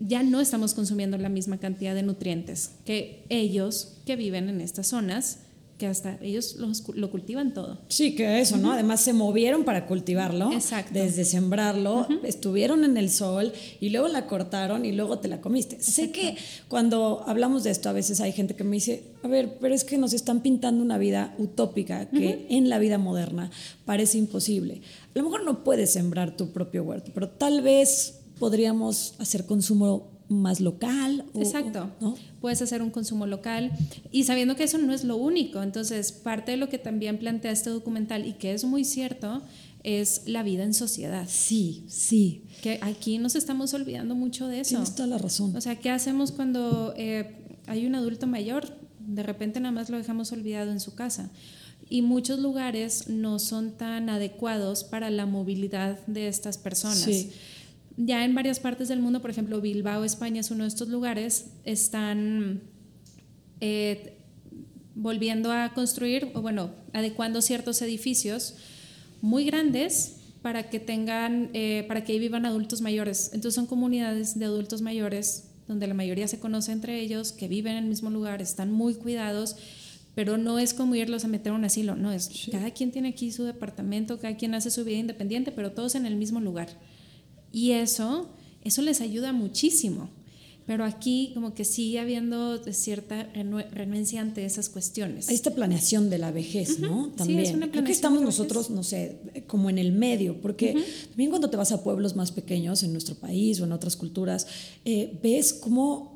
ya no estamos consumiendo la misma cantidad de nutrientes que ellos que viven en estas zonas que hasta ellos lo cultivan todo. Sí, que eso, ¿no? Además se movieron para cultivarlo, Exacto. desde sembrarlo, estuvieron en el sol y luego la cortaron y luego te la comiste. Sé que cuando hablamos de esto a veces hay gente que me dice, a ver, pero es que nos están pintando una vida utópica que en la vida moderna parece imposible. A lo mejor no puedes sembrar tu propio huerto, pero tal vez podríamos hacer consumo más local. Exacto. Puedes hacer un consumo local y sabiendo que eso no es lo único. Entonces, parte de lo que también plantea este documental y que es muy cierto es la vida en sociedad. Sí, sí. Que aquí nos estamos olvidando mucho de eso. Tienes toda la razón. O sea, ¿qué hacemos cuando eh, hay un adulto mayor? De repente nada más lo dejamos olvidado en su casa. Y muchos lugares no son tan adecuados para la movilidad de estas personas. Sí ya en varias partes del mundo, por ejemplo, Bilbao, España es uno de estos lugares, están eh, volviendo a construir, o bueno, adecuando ciertos edificios muy grandes para que tengan, eh, para que ahí vivan adultos mayores. Entonces son comunidades de adultos mayores donde la mayoría se conoce entre ellos, que viven en el mismo lugar, están muy cuidados, pero no es como irlos a meter a un asilo, no es. Cada quien tiene aquí su departamento, cada quien hace su vida independiente, pero todos en el mismo lugar. Y eso, eso les ayuda muchísimo. Pero aquí como que sigue habiendo cierta renuencia ante esas cuestiones. Hay esta planeación de la vejez, ¿no? También. Sí, Creo que estamos nosotros, no sé, como en el medio, porque también cuando te vas a pueblos más pequeños en nuestro país o en otras culturas, eh, ves cómo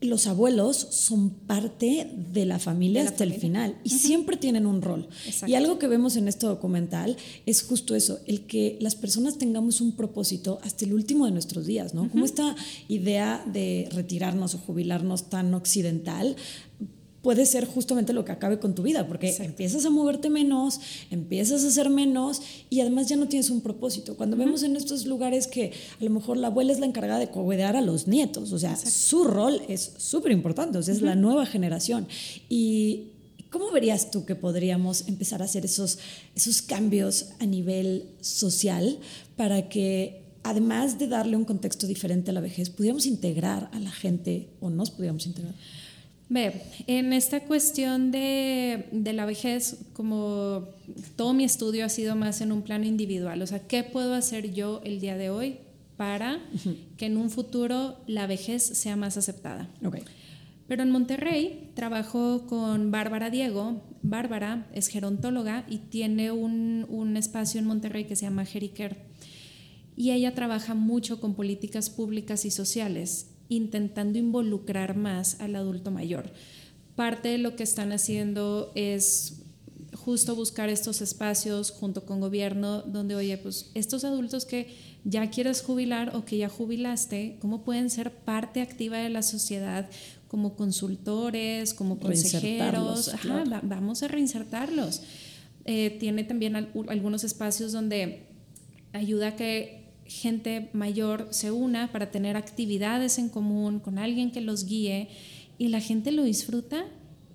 los abuelos son parte de la familia hasta el final y siempre tienen un rol. Y algo que vemos en este documental es justo eso, el que las personas tengamos un propósito hasta el último de nuestros días, ¿no? Como esta idea de retirarnos o jubilarnos tan occidental puede ser justamente lo que acabe con tu vida, porque empiezas a moverte menos, empiezas a hacer menos y además ya no tienes un propósito. Cuando vemos en estos lugares que a lo mejor la abuela es la encargada de cuidar a los nietos, o sea, su rol es súper importante, o sea, es la nueva generación. Y ¿cómo verías tú que podríamos empezar a hacer esos, esos cambios a nivel social para que además de darle un contexto diferente a la vejez, pudiéramos integrar a la gente o nos pudiéramos integrar? Ve, en esta cuestión de, de, la vejez, como todo mi estudio ha sido más en un plano individual, o sea, ¿qué puedo hacer yo el día de hoy para que en un futuro la vejez sea más aceptada? Okay. Pero en Monterrey trabajo con Bárbara Diego. Bárbara es gerontóloga y tiene un, un espacio en Monterrey que se llama Jericare. Y ella trabaja mucho con políticas públicas y sociales intentando involucrar más al adulto mayor. Parte de lo que están haciendo es justo buscar estos espacios junto con gobierno donde, oye, pues estos adultos que ya quieres jubilar o que ya jubilaste, ¿cómo pueden ser parte activa de la sociedad como consultores, como consejeros? Ajá, vamos a reinsertarlos. Eh, tiene también algunos espacios donde ayuda a que gente mayor se una para tener actividades en común con alguien que los guíe y la gente lo disfruta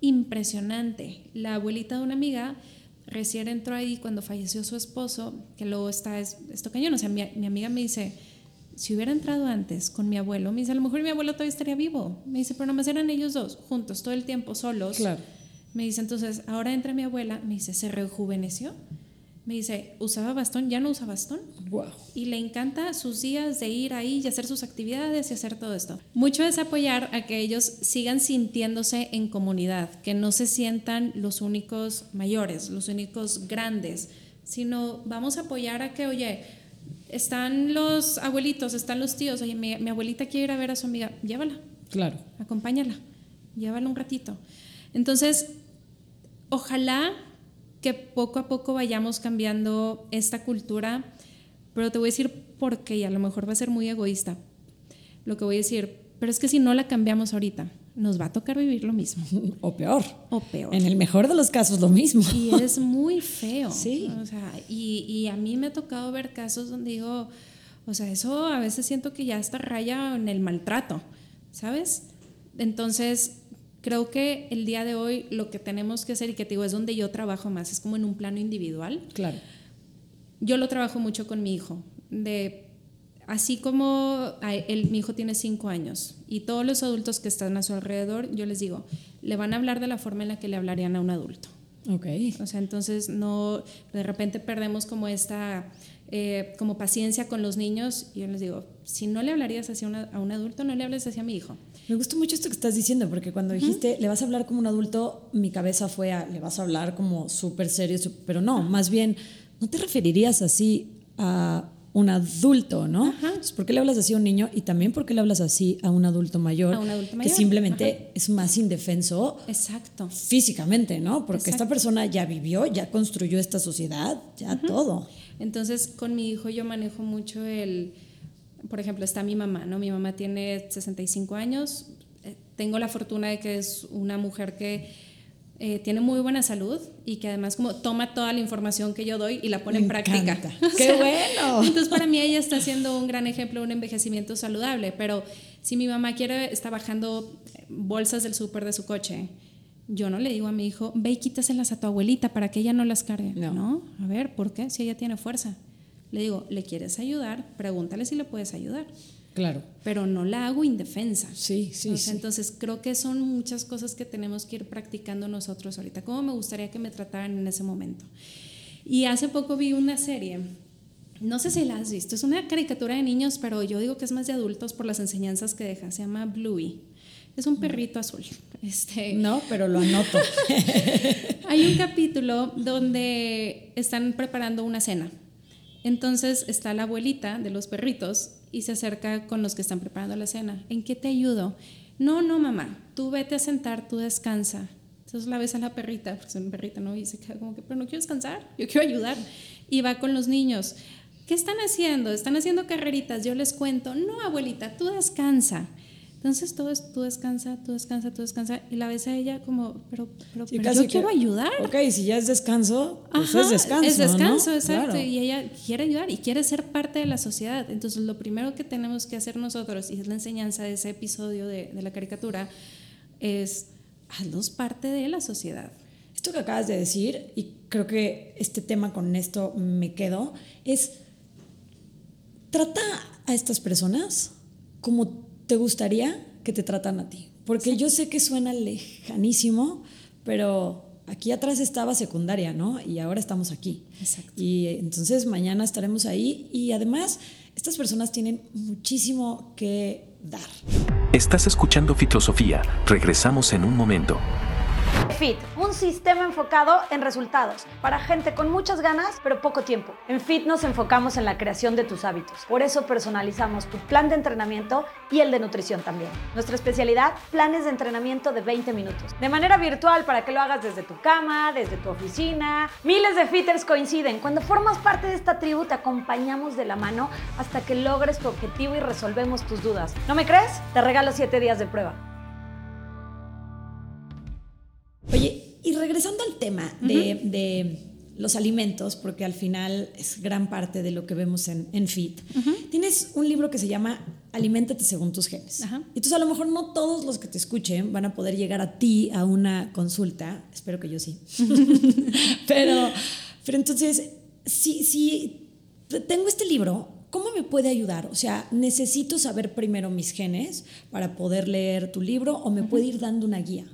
impresionante. La abuelita de una amiga recién entró ahí cuando falleció su esposo, que luego está esto cañón. O sea, mi, mi, amiga me dice, si hubiera entrado antes con mi abuelo, me dice, a lo mejor mi abuelo todavía estaría vivo. Me dice, pero nomás eran ellos dos, juntos, todo el tiempo, solos. Claro. Me dice, entonces, ahora entra mi abuela, me dice, se rejuveneció me dice, ¿usaba bastón? Ya no usa bastón. Wow. Y le encanta sus días de ir ahí y hacer sus actividades y hacer todo esto. Mucho es apoyar a que ellos sigan sintiéndose en comunidad, que no se sientan los únicos mayores, los únicos grandes, sino vamos a apoyar a que, oye, están los abuelitos, están los tíos, oye, mi, mi abuelita quiere ir a ver a su amiga, llévala. Claro. Acompáñala, llévala un ratito. Entonces, ojalá que poco a poco vayamos cambiando esta cultura, pero te voy a decir por qué, y a lo mejor va a ser muy egoísta lo que voy a decir, pero es que si no la cambiamos ahorita, nos va a tocar vivir lo mismo. O peor. O peor. En el mejor de los casos, lo mismo. Y es muy feo. Sí. O sea, y, y, a mí me ha tocado ver casos donde digo, o sea, eso a veces siento que ya está raya en el maltrato, ¿sabes? Entonces, Creo que el día de hoy lo que tenemos que hacer, y que te digo, es donde yo trabajo más, es como en un plano individual. Claro. Yo lo trabajo mucho con mi hijo, de así como él, mi hijo tiene cinco años y todos los adultos que están a su alrededor, yo les digo, le van a hablar de la forma en la que le hablarían a un adulto. Ok. O sea, entonces no, de repente perdemos como esta, eh, como paciencia con los niños y yo les digo, si no le hablarías así a un adulto, no le hables así a mi hijo. Me gusta mucho esto que estás diciendo, porque cuando dijiste, le vas a hablar como un adulto, mi cabeza fue a, le vas a hablar como súper serio, pero no, más bien, no te referirías así a un adulto, ¿no? ¿Por qué le hablas así a un niño? Y también por qué le hablas así a un adulto mayor, a un adulto mayor. que simplemente es más indefenso Exacto. físicamente, ¿no? Porque esta persona ya vivió, ya construyó esta sociedad, ya todo. Entonces, con mi hijo yo manejo mucho el por ejemplo, está mi mamá, ¿no? Mi mamá tiene 65 años, eh, tengo la fortuna de que es una mujer que eh, tiene muy buena salud y que además como toma toda la información que yo doy y la pone en práctica. ¡Qué bueno! Entonces para mí ella está siendo un gran ejemplo de un envejecimiento saludable, pero si mi mamá quiere, está bajando bolsas del súper de su coche, yo no le digo a mi hijo, ve y quítaselas a tu abuelita para que ella no las cargue. No. no, a ver, ¿por qué? Si ella tiene fuerza. Le digo, ¿le quieres ayudar? Pregúntale si le puedes ayudar. Claro. Pero no la hago indefensa. Sí, sí, Entonces creo que son muchas cosas que tenemos que ir practicando nosotros ahorita. ¿Cómo me gustaría que me trataran en ese momento? Y hace poco vi una serie, no sé si la has visto, es una caricatura de niños, pero yo digo que es más de adultos por las enseñanzas que deja. Se llama Bluey. Es un perrito azul. Este... No, pero lo anoto. Hay un capítulo donde están preparando una cena entonces está la abuelita de los perritos y se acerca con los que están preparando la cena. ¿En qué te ayudo? No, no, mamá, tú vete a sentar, tú descansa. Entonces la ves a la perrita, porque es una perrita, ¿no? Y se queda como que, pero no quiero descansar, yo quiero ayudar. Y va con los niños. ¿Qué están haciendo? Están haciendo carreritas. Yo les cuento, no, abuelita, tú descansa. Entonces todo es, tú descansa, tú descansa, tú descansa. Y la ves a ella como, pero, pero, Sí, pero yo quiero que- ayudar. Ok, si ya es descanso, pues Ajá, es descanso. Es descanso, ¿no? exacto. Claro. Y ella quiere ayudar y quiere ser parte de la sociedad. Entonces, lo primero que tenemos que hacer nosotros, y es la enseñanza de ese episodio de, de la caricatura, es hazlos parte de la sociedad. Esto que acabas de decir, y creo que este tema con esto me quedo, es trata a estas personas como te gustaría que te tratan a ti. Porque yo sé que suena lejanísimo, pero aquí atrás estaba secundaria, ¿no? Y ahora estamos aquí. Exacto. Y entonces mañana estaremos ahí y además estas personas tienen muchísimo que dar. Estás escuchando Filosofía. Regresamos en un momento. Fit, un sistema enfocado en resultados para gente con muchas ganas pero poco tiempo. En Fit nos enfocamos en la creación de tus hábitos. Por eso personalizamos tu plan de entrenamiento y el de nutrición también. Nuestra especialidad, planes de entrenamiento de 20 minutos. De manera virtual para que lo hagas desde tu cama, desde tu oficina. Miles de fitters coinciden. Cuando formas parte de esta tribu te acompañamos de la mano hasta que logres tu objetivo y resolvemos tus dudas. ¿No me crees? Te regalo 7 días de prueba. Oye, y regresando al tema de, de los alimentos, porque al final es gran parte de lo que vemos en, en FIT, tienes un libro que se llama Aliméntate según tus genes. Ajá. Entonces a lo mejor no todos los que te escuchen van a poder llegar a ti a una consulta, espero que yo sí. pero, pero entonces, si, si tengo este libro, ¿cómo me puede ayudar? O sea, ¿necesito saber primero mis genes para poder leer tu libro o me puede ir dando una guía?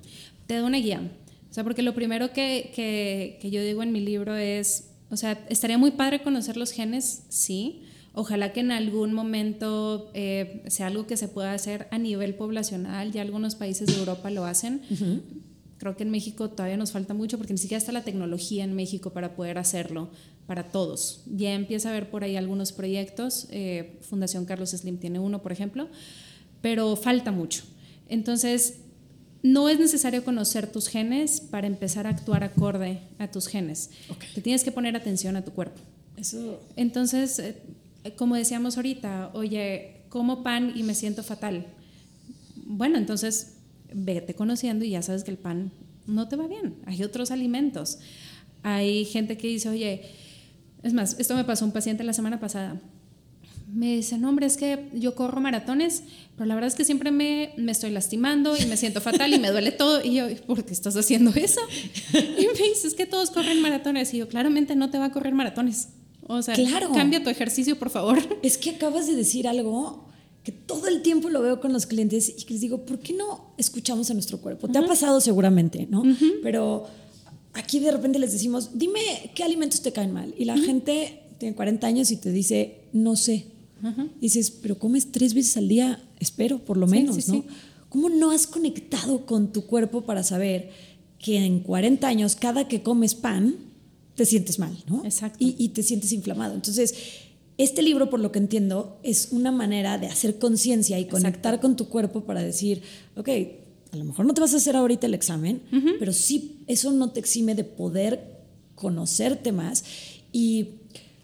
te da una guía. O sea, porque lo primero que, que, que yo digo en mi libro es, o sea, estaría muy padre conocer los genes, sí. Ojalá que en algún momento eh, sea algo que se pueda hacer a nivel poblacional. Ya algunos países de Europa lo hacen. Creo que en México todavía nos falta mucho porque ni siquiera está la tecnología en México para poder hacerlo para todos. Ya empieza a haber por ahí algunos proyectos. eh, Fundación Carlos Slim tiene uno, por ejemplo, pero falta mucho. Entonces, no es necesario conocer tus genes para empezar a actuar acorde a tus genes. Ok. Te tienes que poner atención a tu cuerpo. Eso Entonces, eh, como decíamos ahorita, oye, como pan y me siento fatal. Bueno, entonces vete conociendo y ya sabes que el pan no te va bien. Hay otros alimentos. Hay gente que dice, oye, es más, esto me pasó a un paciente la semana pasada. Me dice, no, hombre, es que yo corro maratones, pero la verdad es que siempre me, me estoy lastimando y me siento fatal y me duele todo. Y yo, ¿por qué estás haciendo eso? Y me dice, es que todos corren maratones. Y yo, claramente no te va a correr maratones. O sea, Claro. cambia tu ejercicio, por favor. Es que acabas de decir algo que todo el tiempo lo veo con los clientes y que les digo, ¿por qué no escuchamos a nuestro cuerpo? Te ha pasado seguramente, ¿no? Pero aquí de repente les decimos, dime qué alimentos te caen mal. Y la gente tiene 40 años y te dice, no sé. Dices, pero comes tres veces al día, espero, por lo Sí, menos, sí, ¿no? sí. ¿Cómo no has conectado con tu cuerpo para saber que en 40 años, cada que comes pan, te sientes mal, ¿no? Exacto. Y, y te sientes inflamado. Entonces, este libro, por lo que entiendo, es una manera de hacer conciencia y conectar con tu cuerpo para decir, ok, a lo mejor no te vas a hacer ahorita el examen, pero sí, eso no te exime de poder conocerte más. Y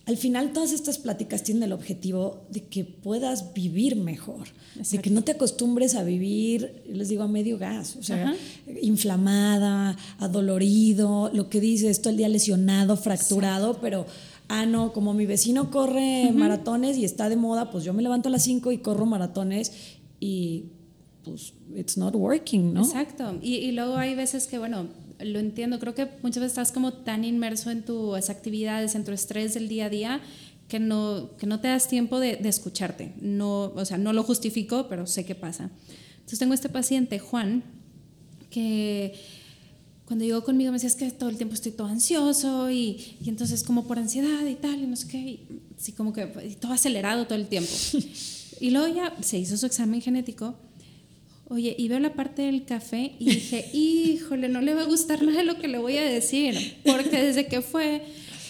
al final todas estas pláticas tienen el objetivo de que puedas vivir mejor, de que no te acostumbres a vivir, les digo, a medio gas, o sea, Ajá. inflamada, adolorido, lo que dices, todo el día lesionado, fracturado, pero, ah, no, como mi vecino corre maratones y está de moda, pues yo me levanto a las 5 y corro maratones y pues it's not working, ¿no? Exacto. Y, y luego hay veces que, bueno, lo entiendo, creo que muchas veces estás como tan inmerso en tus actividades, en tu estrés del día a día, que no, que no te das tiempo de, de escucharte. No, o sea, no lo justifico, pero sé qué pasa. Entonces tengo este paciente, Juan, que cuando llegó conmigo me decía, es que todo el tiempo estoy todo ansioso y, y entonces como por ansiedad y tal, y no sé qué, y, sí, como que y todo acelerado todo el tiempo. y luego ya se hizo su examen genético Oye, y veo la parte del café y dije, híjole, no le va a gustar nada de lo que le voy a decir, porque desde que fue,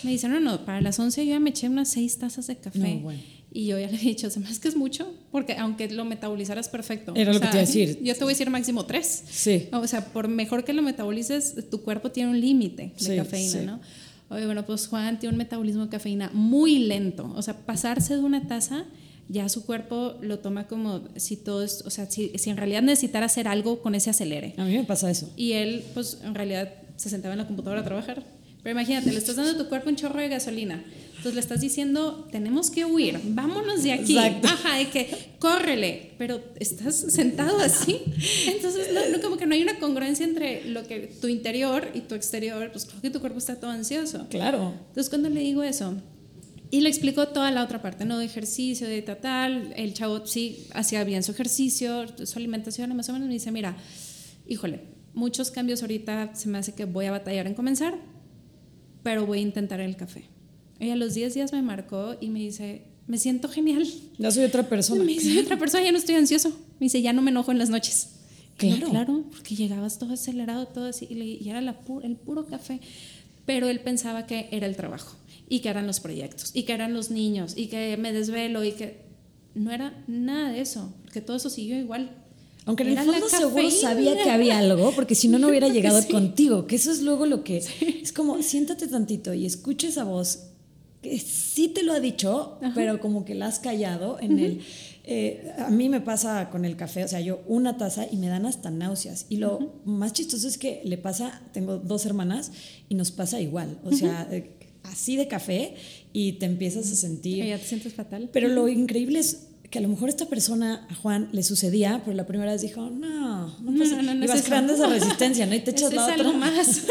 me dice, no, no, para las 11 yo ya me eché unas 6 tazas de café. No, bueno. Y yo ya le he dicho, se me hace que es mucho, porque aunque lo metabolizaras perfecto. Era lo que sea, te iba a decir. Yo te voy a decir máximo 3. Sí. O sea, por mejor que lo metabolices, tu cuerpo tiene un límite de Sí, cafeína, sí. ¿no? Oye, bueno, pues Juan tiene un metabolismo de cafeína muy lento. O sea, pasarse de una taza ya su cuerpo lo toma como si todo es, o sea, si, si en realidad necesitara hacer algo con ese acelere. A mí me pasa eso. Y él, pues en realidad se sentaba en la computadora a trabajar. Pero imagínate, le estás dando a tu cuerpo un chorro de gasolina. Entonces le estás diciendo, tenemos que huir, vámonos de aquí. Exacto. Ajá, de que córrele, pero estás sentado así. Entonces, no, no, como que no hay una congruencia entre lo que tu interior y tu exterior, pues creo que tu cuerpo está todo ansioso. Claro. Entonces, cuando le digo eso, y le explico toda la otra parte, ¿no? De ejercicio, de tal, tal. El chavo sí hacía bien su ejercicio, su alimentación, más o menos. Me dice, mira, híjole, muchos cambios ahorita se me hace que voy a batallar en comenzar, pero voy a intentar el café. Y a los 10 días me marcó y me dice, me siento genial. Ya soy otra persona. Me dice, otra persona, ya no estoy ansioso. Me dice, ya no me enojo en las noches. Claro. Yo, claro, porque llegabas todo acelerado, todo así, y era la pu- el puro café. Pero él pensaba que era el trabajo, y que eran los proyectos, y que eran los niños, y que me desvelo, y que no era nada de eso, porque todo eso siguió igual. Aunque en el Era la fondo seguro sabía que había algo, porque si no, no hubiera llegado Sí. contigo. Que eso es luego lo que. Es como, siéntate tantito y escucha esa voz que sí te lo ha dicho, pero como que la has callado en el. eh, a mí me pasa con el café, o sea, yo una taza y me dan hasta náuseas. Y lo más chistoso es que le pasa, tengo dos hermanas y nos pasa igual. O sea, eh, así de café y te empiezas a sentir. Ya te sientes fatal. Pero lo increíble es que a lo mejor esta persona, a Juan, le sucedía, pero la primera vez dijo, no, no pasa No, no, no Y es vas eso. creando esa resistencia, ¿no? Y te echas Eso la es otra. algo más.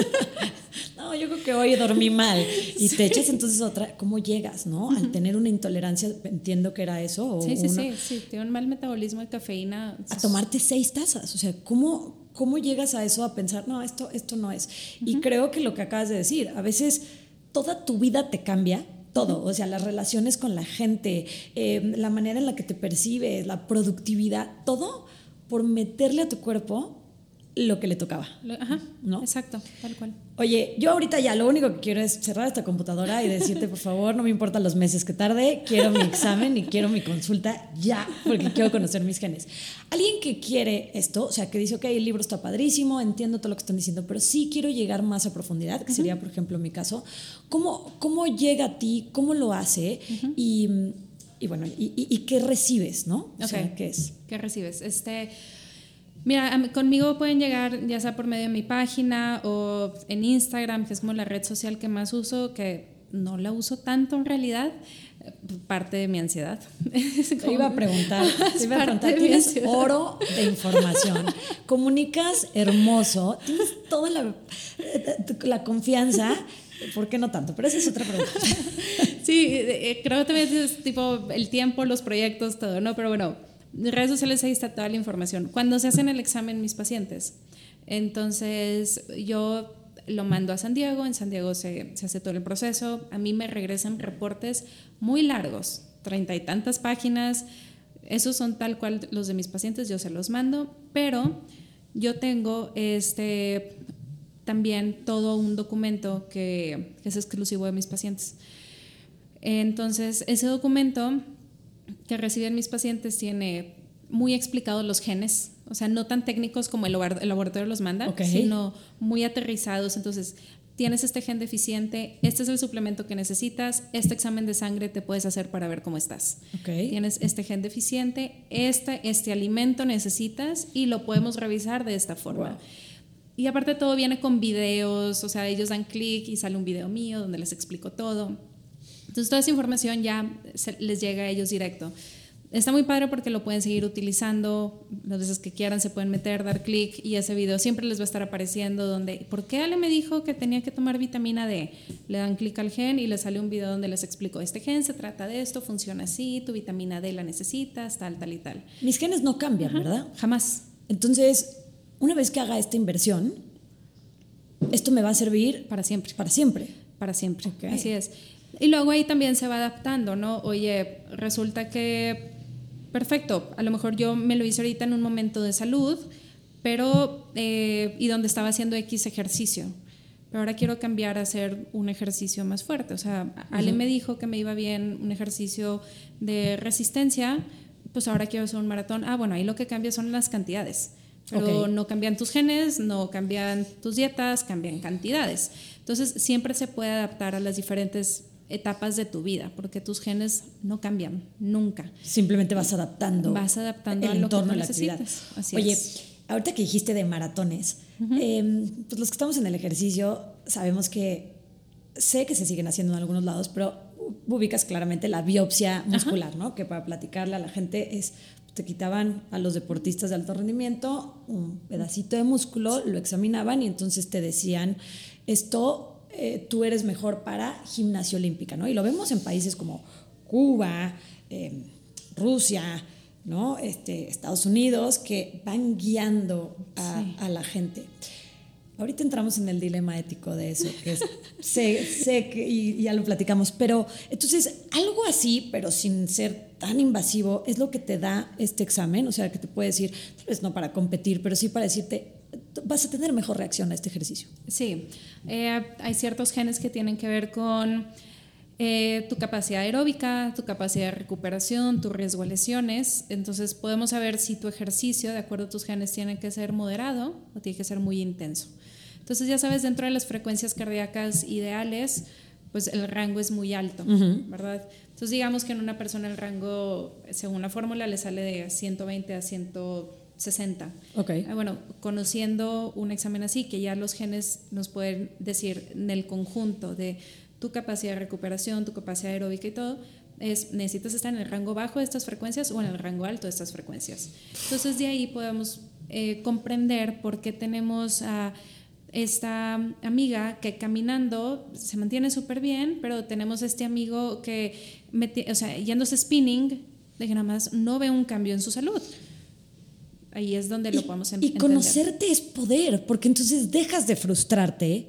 no, yo creo que hoy dormí mal. Y te echas entonces otra. ¿Cómo llegas, no? Al tener una intolerancia, entiendo que era eso. O Sí, sí, sí, sí, tiene un mal metabolismo de cafeína. a tomarte seis tazas. O sea, ¿cómo, cómo llegas a eso a pensar, no, esto, esto no es? Y creo que lo que acabas de decir, a veces toda tu vida te cambia. Todo, o sea, las relaciones con la gente, eh, la manera en la que te percibes, la productividad, todo por meterle a tu cuerpo lo que le tocaba. Ajá, ¿No? exacto, tal cual. Oye, yo ahorita ya lo único que quiero es cerrar esta computadora y decirte, por favor, no me importan los meses que tarde, quiero mi examen y quiero mi consulta ya, porque quiero conocer mis genes. Alguien que quiere esto, o sea, que dice, ok, el libro está padrísimo, entiendo todo lo que están diciendo, pero sí quiero llegar más a profundidad, que sería, por ejemplo, mi caso, ¿cómo, cómo llega a ti? ¿Cómo lo hace? y, y bueno, y, y- y qué recibes, ¿no? O sea. ¿qué es? ¿Qué recibes? Este, mira, conmigo pueden llegar ya sea por medio de mi página o en Instagram, que es como la red social que más uso, que no la uso tanto en realidad, eh, parte de mi ansiedad. Te iba a preguntar, te iba a preguntar, tienes ansiedad. oro de información, comunicas hermoso, tienes toda la, la confianza, ¿por qué no tanto? Pero esa es otra pregunta. Sí, eh, eh, creo que también es tipo el tiempo, los proyectos, todo, ¿no? Pero bueno, en redes sociales ahí está toda la información. Cuando se hacen el examen mis pacientes, entonces yo lo mando a San Diego, en San Diego se, se hace todo el proceso, a mí me regresan reportes muy largos, treinta y tantas páginas, esos son tal cual los de mis pacientes, yo se los mando, pero yo tengo este también todo un documento que, que es exclusivo de mis pacientes. Entonces, ese documento que reciben mis pacientes tiene muy explicados los genes, o sea, no tan técnicos como el, labor- el laboratorio los manda, Ok. sino muy aterrizados. Entonces, tienes este gen deficiente, este es el suplemento que necesitas, este examen de sangre te puedes hacer para ver cómo estás. Ok. Tienes este gen deficiente, este, este alimento necesitas y lo podemos revisar de esta forma. Wow. Y aparte todo viene con videos, o sea, ellos dan clic y sale un video mío donde les explico todo. Entonces toda esa información ya se- les llega a ellos directo. Está muy padre porque lo pueden seguir utilizando las veces que quieran, se pueden meter, dar clic y ese video siempre les va a estar apareciendo donde, ¿por qué Ale me dijo que tenía que tomar vitamina D? Le dan clic al gen y les sale un video donde les explico, este gen se trata de esto, funciona así, tu vitamina D la necesitas, tal, tal y tal. Mis genes no cambian, ¿verdad? Jamás. Entonces, una vez que haga esta inversión, esto me va a servir Para siempre. para siempre. para siempre. Así es. Y luego ahí también se va adaptando, ¿no? Oye, resulta que, perfecto, a lo mejor yo me lo hice ahorita en un momento de salud, pero, eh, y donde estaba haciendo X ejercicio, pero ahora quiero cambiar a hacer un ejercicio más fuerte. O sea, Ale me dijo que me iba bien un ejercicio de resistencia, pues ahora quiero hacer un maratón. Ah, bueno, ahí lo que cambia son las cantidades. Pero no cambian tus genes, no cambian tus dietas, cambian cantidades. Entonces, siempre se puede adaptar a las diferentes etapas de tu vida, porque tus genes no cambian nunca. Simplemente vas adaptando. Vas adaptando el a lo entorno que a la actividad. necesitas. Así Oye, es. ahorita que dijiste de maratones, eh, pues los que estamos en el ejercicio sabemos que sé que se siguen haciendo en algunos lados, pero ubicas claramente la biopsia muscular, ¿no? Que para platicarle a la gente es te quitaban a los deportistas de alto rendimiento un pedacito de músculo, lo examinaban y entonces te decían esto eh, tú eres mejor para gimnasia olímpica, ¿no? Y lo vemos en países como Cuba, eh, Rusia, ¿no? Este, Estados Unidos, que van guiando a, Sí. a la gente. Ahorita entramos en el dilema ético de eso, que es, sé, sé que, y, ya lo platicamos, pero entonces algo así, pero sin ser tan invasivo, es lo que te da este examen, o sea, que te puede decir, tal vez no para competir, pero sí para decirte, vas a tener mejor reacción a este ejercicio. Sí, eh, hay ciertos genes que tienen que ver con eh, tu capacidad aeróbica, tu capacidad de recuperación, tu riesgo a lesiones. Entonces podemos saber si tu ejercicio, de acuerdo a tus genes, tiene que ser moderado o tiene que ser muy intenso. Entonces ya sabes, dentro de las frecuencias cardíacas ideales, pues el rango es muy alto, uh -huh. ¿verdad? Entonces digamos que en una persona el rango, según la fórmula, le sale de 120 a 130 60. Okay. Ah, bueno, conociendo un examen así, que ya los genes nos pueden decir en el conjunto de tu capacidad de recuperación, tu capacidad aeróbica y todo, es necesitas estar en el rango bajo de estas frecuencias o en el rango alto de estas frecuencias. Entonces de ahí podemos eh, comprender por qué tenemos a esta amiga que caminando se mantiene súper bien, pero tenemos este amigo que, o sea, yéndose spinning, de que nada más no ve un cambio en su salud. Ahí es donde lo podemos en- y entender. conocerte es poder, porque entonces dejas de frustrarte.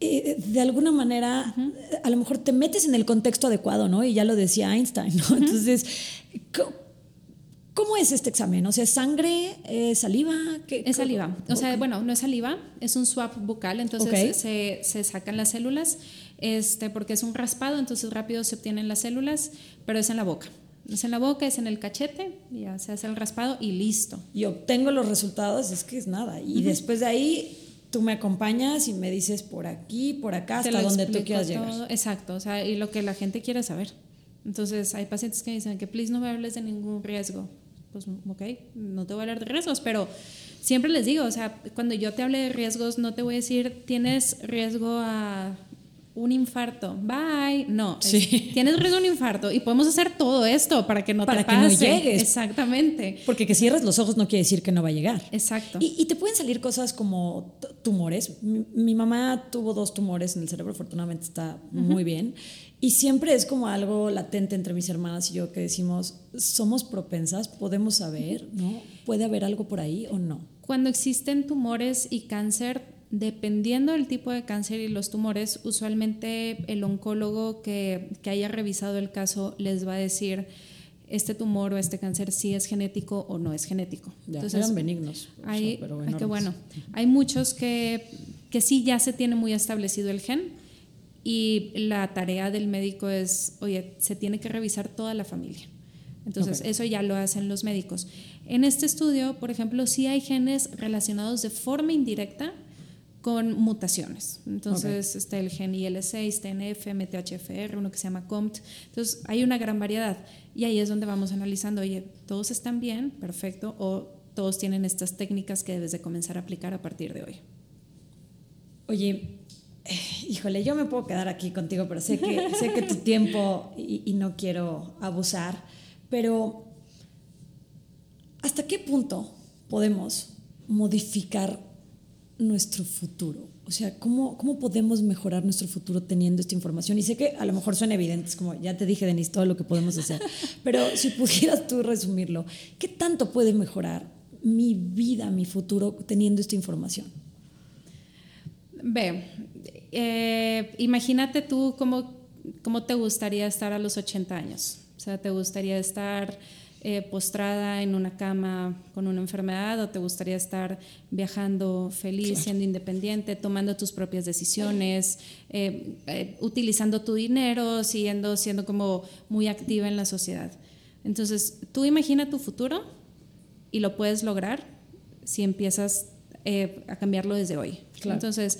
eh, de alguna manera, a lo mejor te metes en el contexto adecuado, ¿no? Y ya lo decía Einstein, ¿no? Entonces, co- ¿cómo es este examen? O sea, ¿es sangre, ¿Es saliva? ¿Qué- Es saliva. O sea, bueno, no es saliva, es un swap bucal, entonces Ok. se, se sacan las células, este, porque es un raspado, entonces rápido se obtienen las células, pero es en la boca. Es en la boca, es en el cachete, ya se hace el raspado y listo. y obtengo los resultados, es que es nada. Y después de ahí, tú me acompañas y me dices por aquí, por acá, hasta donde tú quieras todo. llegar. Exacto, o sea, y lo que la gente quiere saber. Entonces, hay pacientes que dicen que, please, no me hables de ningún riesgo. Pues, ok, no te voy a hablar de riesgos, pero siempre les digo, o sea, cuando yo te hable de riesgos, no te voy a decir, tienes riesgo a un infarto, bye. No, es, Sí. tienes riesgo a un infarto y podemos hacer todo esto para que no Para te que no llegues. Exactamente. Porque que cierres los ojos no quiere decir que no va a llegar. Exacto. Y, y te pueden salir cosas como tumores. Mi, mi mamá tuvo dos tumores en el cerebro, afortunadamente está muy bien. Y siempre es como algo latente entre mis hermanas y yo que decimos, somos propensas, podemos saber, ¿no? ¿Puede haber algo por ahí o no? Cuando existen tumores y cáncer, dependiendo del tipo de cáncer y los tumores, usualmente el oncólogo que, que haya revisado el caso les va a decir este tumor o este cáncer si es genético o no es genético. Ya, eran benignos. o sea, Hay, pero enormes. bueno. Hay muchos que, que sí ya se tiene muy establecido el gen y la tarea del médico es, oye, se tiene que revisar toda la familia. Entonces, eso ya lo hacen los médicos. En este estudio, por ejemplo, sí hay genes relacionados de forma indirecta con mutaciones. Entonces, está el gen IL6, TNF, MTHFR, uno que se llama COMT. Entonces, hay una gran variedad. Y ahí es donde vamos analizando, oye, todos están bien, perfecto, o todos tienen estas técnicas que debes de comenzar a aplicar a partir de hoy. Oye, eh, híjole, yo me puedo quedar aquí contigo, pero sé que, sé que tu tiempo y, y no quiero abusar, pero ¿hasta qué punto podemos modificar nuestro futuro? O sea, ¿cómo, ¿cómo podemos mejorar nuestro futuro teniendo esta información? Y sé que a lo mejor suena evidente, es como ya te dije, Denise, todo lo que podemos hacer, pero si pudieras tú resumirlo, ¿qué tanto puede mejorar mi vida, mi futuro teniendo esta información? Ve, eh, imagínate tú cómo, cómo te gustaría estar a los 80 años. O sea, ¿te gustaría estar eh, postrada en una cama con una enfermedad o te gustaría estar viajando feliz, siendo independiente, tomando tus propias decisiones, eh, eh, utilizando tu dinero, siguiendo siendo como muy activa en la sociedad? Entonces, tú imagina tu futuro y lo puedes lograr si empiezas a cambiarlo desde hoy. Claro. Entonces,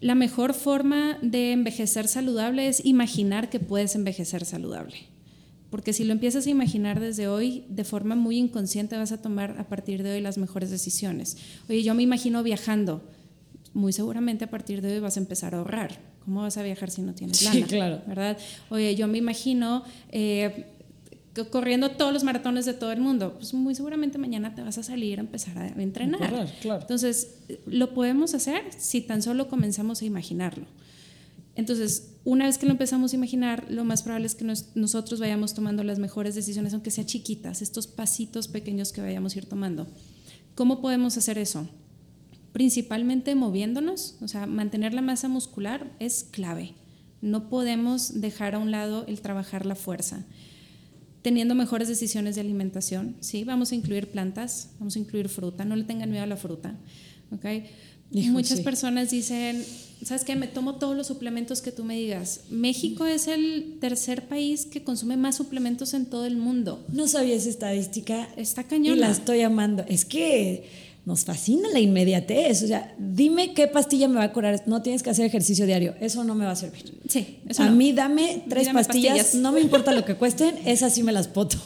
La mejor forma de envejecer saludable es imaginar que puedes envejecer saludable. Porque si lo empiezas a imaginar desde hoy, de forma muy inconsciente vas a tomar a partir de hoy las mejores decisiones. Oye, yo me imagino viajando. Muy seguramente a partir de hoy vas a empezar a ahorrar. ¿Cómo vas a viajar si no tienes lana? Sí, claro. ¿Verdad? Oye, yo me imagino eh, corriendo todos los maratones de todo el mundo. Pues muy seguramente mañana te vas a salir a empezar a entrenar. Correr, claro. Entonces, lo podemos hacer si tan solo comenzamos a imaginarlo. Entonces, una vez que lo empezamos a imaginar, lo más probable es que nos- nosotros vayamos tomando las mejores decisiones, aunque sean chiquitas, estos pasitos pequeños que vayamos a ir tomando. ¿Cómo podemos hacer eso? Principalmente moviéndonos, o sea, mantener la masa muscular es clave. No podemos dejar a un lado el trabajar la fuerza. Teniendo mejores decisiones de alimentación, sí, vamos a incluir plantas, vamos a incluir fruta, no le tengan miedo a la fruta, ¿ok? Hijo, Muchas sí. personas dicen, ¿sabes qué? Me tomo todos los suplementos que tú me digas. México es el tercer país que consume más suplementos en todo el mundo. No sabía esa estadística. Está Y la cañona. estoy amando. Es que nos fascina la inmediatez. O sea, dime qué pastilla me va a curar. No tienes que hacer ejercicio diario. Eso no me va a servir. Sí, eso a no. mí dame tres Dame pastillas, pastillas. no me importa lo que cuesten, esas sí me las poto.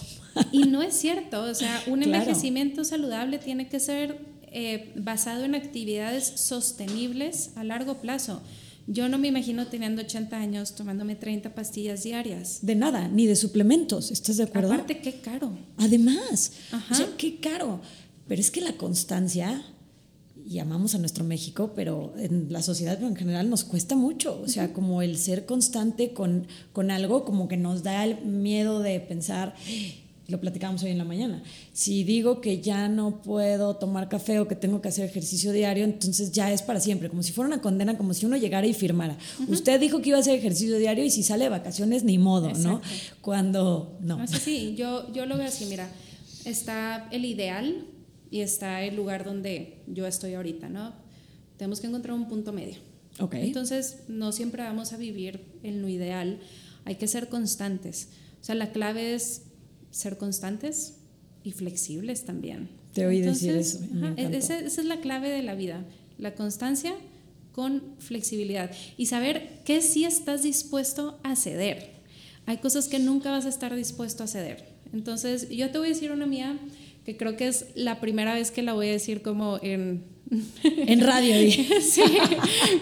Y no es cierto, o sea, un Claro. envejecimiento saludable tiene que ser eh, basado en actividades sostenibles a largo plazo. Yo no me imagino teniendo 80 años tomándome 30 pastillas diarias. De nada, ni de suplementos, ¿estás de acuerdo? Aparte, qué caro. Además, Ajá. o sea, qué caro. Pero es que la constancia, y amamos a nuestro México, pero en la sociedad en general nos cuesta mucho. O sea, como el ser constante con, con algo, como que nos da el miedo de pensar, lo platicábamos hoy en la mañana, si digo que ya no puedo tomar café o que tengo que hacer ejercicio diario, entonces ya es para siempre, como si fuera una condena, como si uno llegara y firmara. Usted dijo que iba a hacer ejercicio diario y si sale de vacaciones, ni modo, ¿no? Exacto. Cuando no. No, sí, sí, yo, yo lo veo así, mira, está el ideal y está el lugar donde yo estoy ahorita, ¿no? Tenemos que encontrar un punto medio. Ok. Entonces, no siempre vamos a vivir en lo ideal, hay que ser constantes. O sea, la clave es ser constantes y flexibles también. Te oí decir eso, ajá, encantó. esa, esa es la clave de la vida, la constancia con flexibilidad y saber qué sí estás dispuesto a ceder. Hay cosas que nunca vas a estar dispuesto a ceder. Entonces, yo te voy a decir una mía que creo que es la primera vez que la voy a decir como en En radio. sí,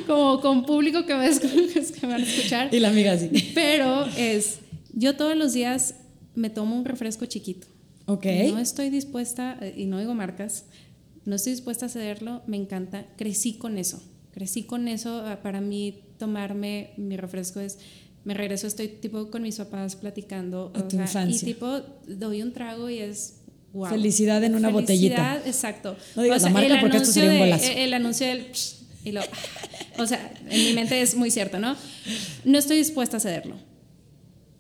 como con público que me, que me van a escuchar. Y la amiga así. Pero es, yo todos los días me tomo un refresco chiquito. Ok. No estoy dispuesta, y no digo marcas, no estoy dispuesta a cederlo, me encanta. Crecí con eso, crecí con eso. ah, Para mí, tomarme mi refresco es, me regreso, estoy tipo con mis papás platicando. A tu infancia. Y tipo, doy un trago y es. Wow. Felicidad en una Felicidad, botellita. Exacto. No digas la marca porque esto sería un anuncio de- golazo. el- el anuncio del psh, y lo, o sea, en mi mente es muy cierto, ¿no? No estoy dispuesta a cederlo.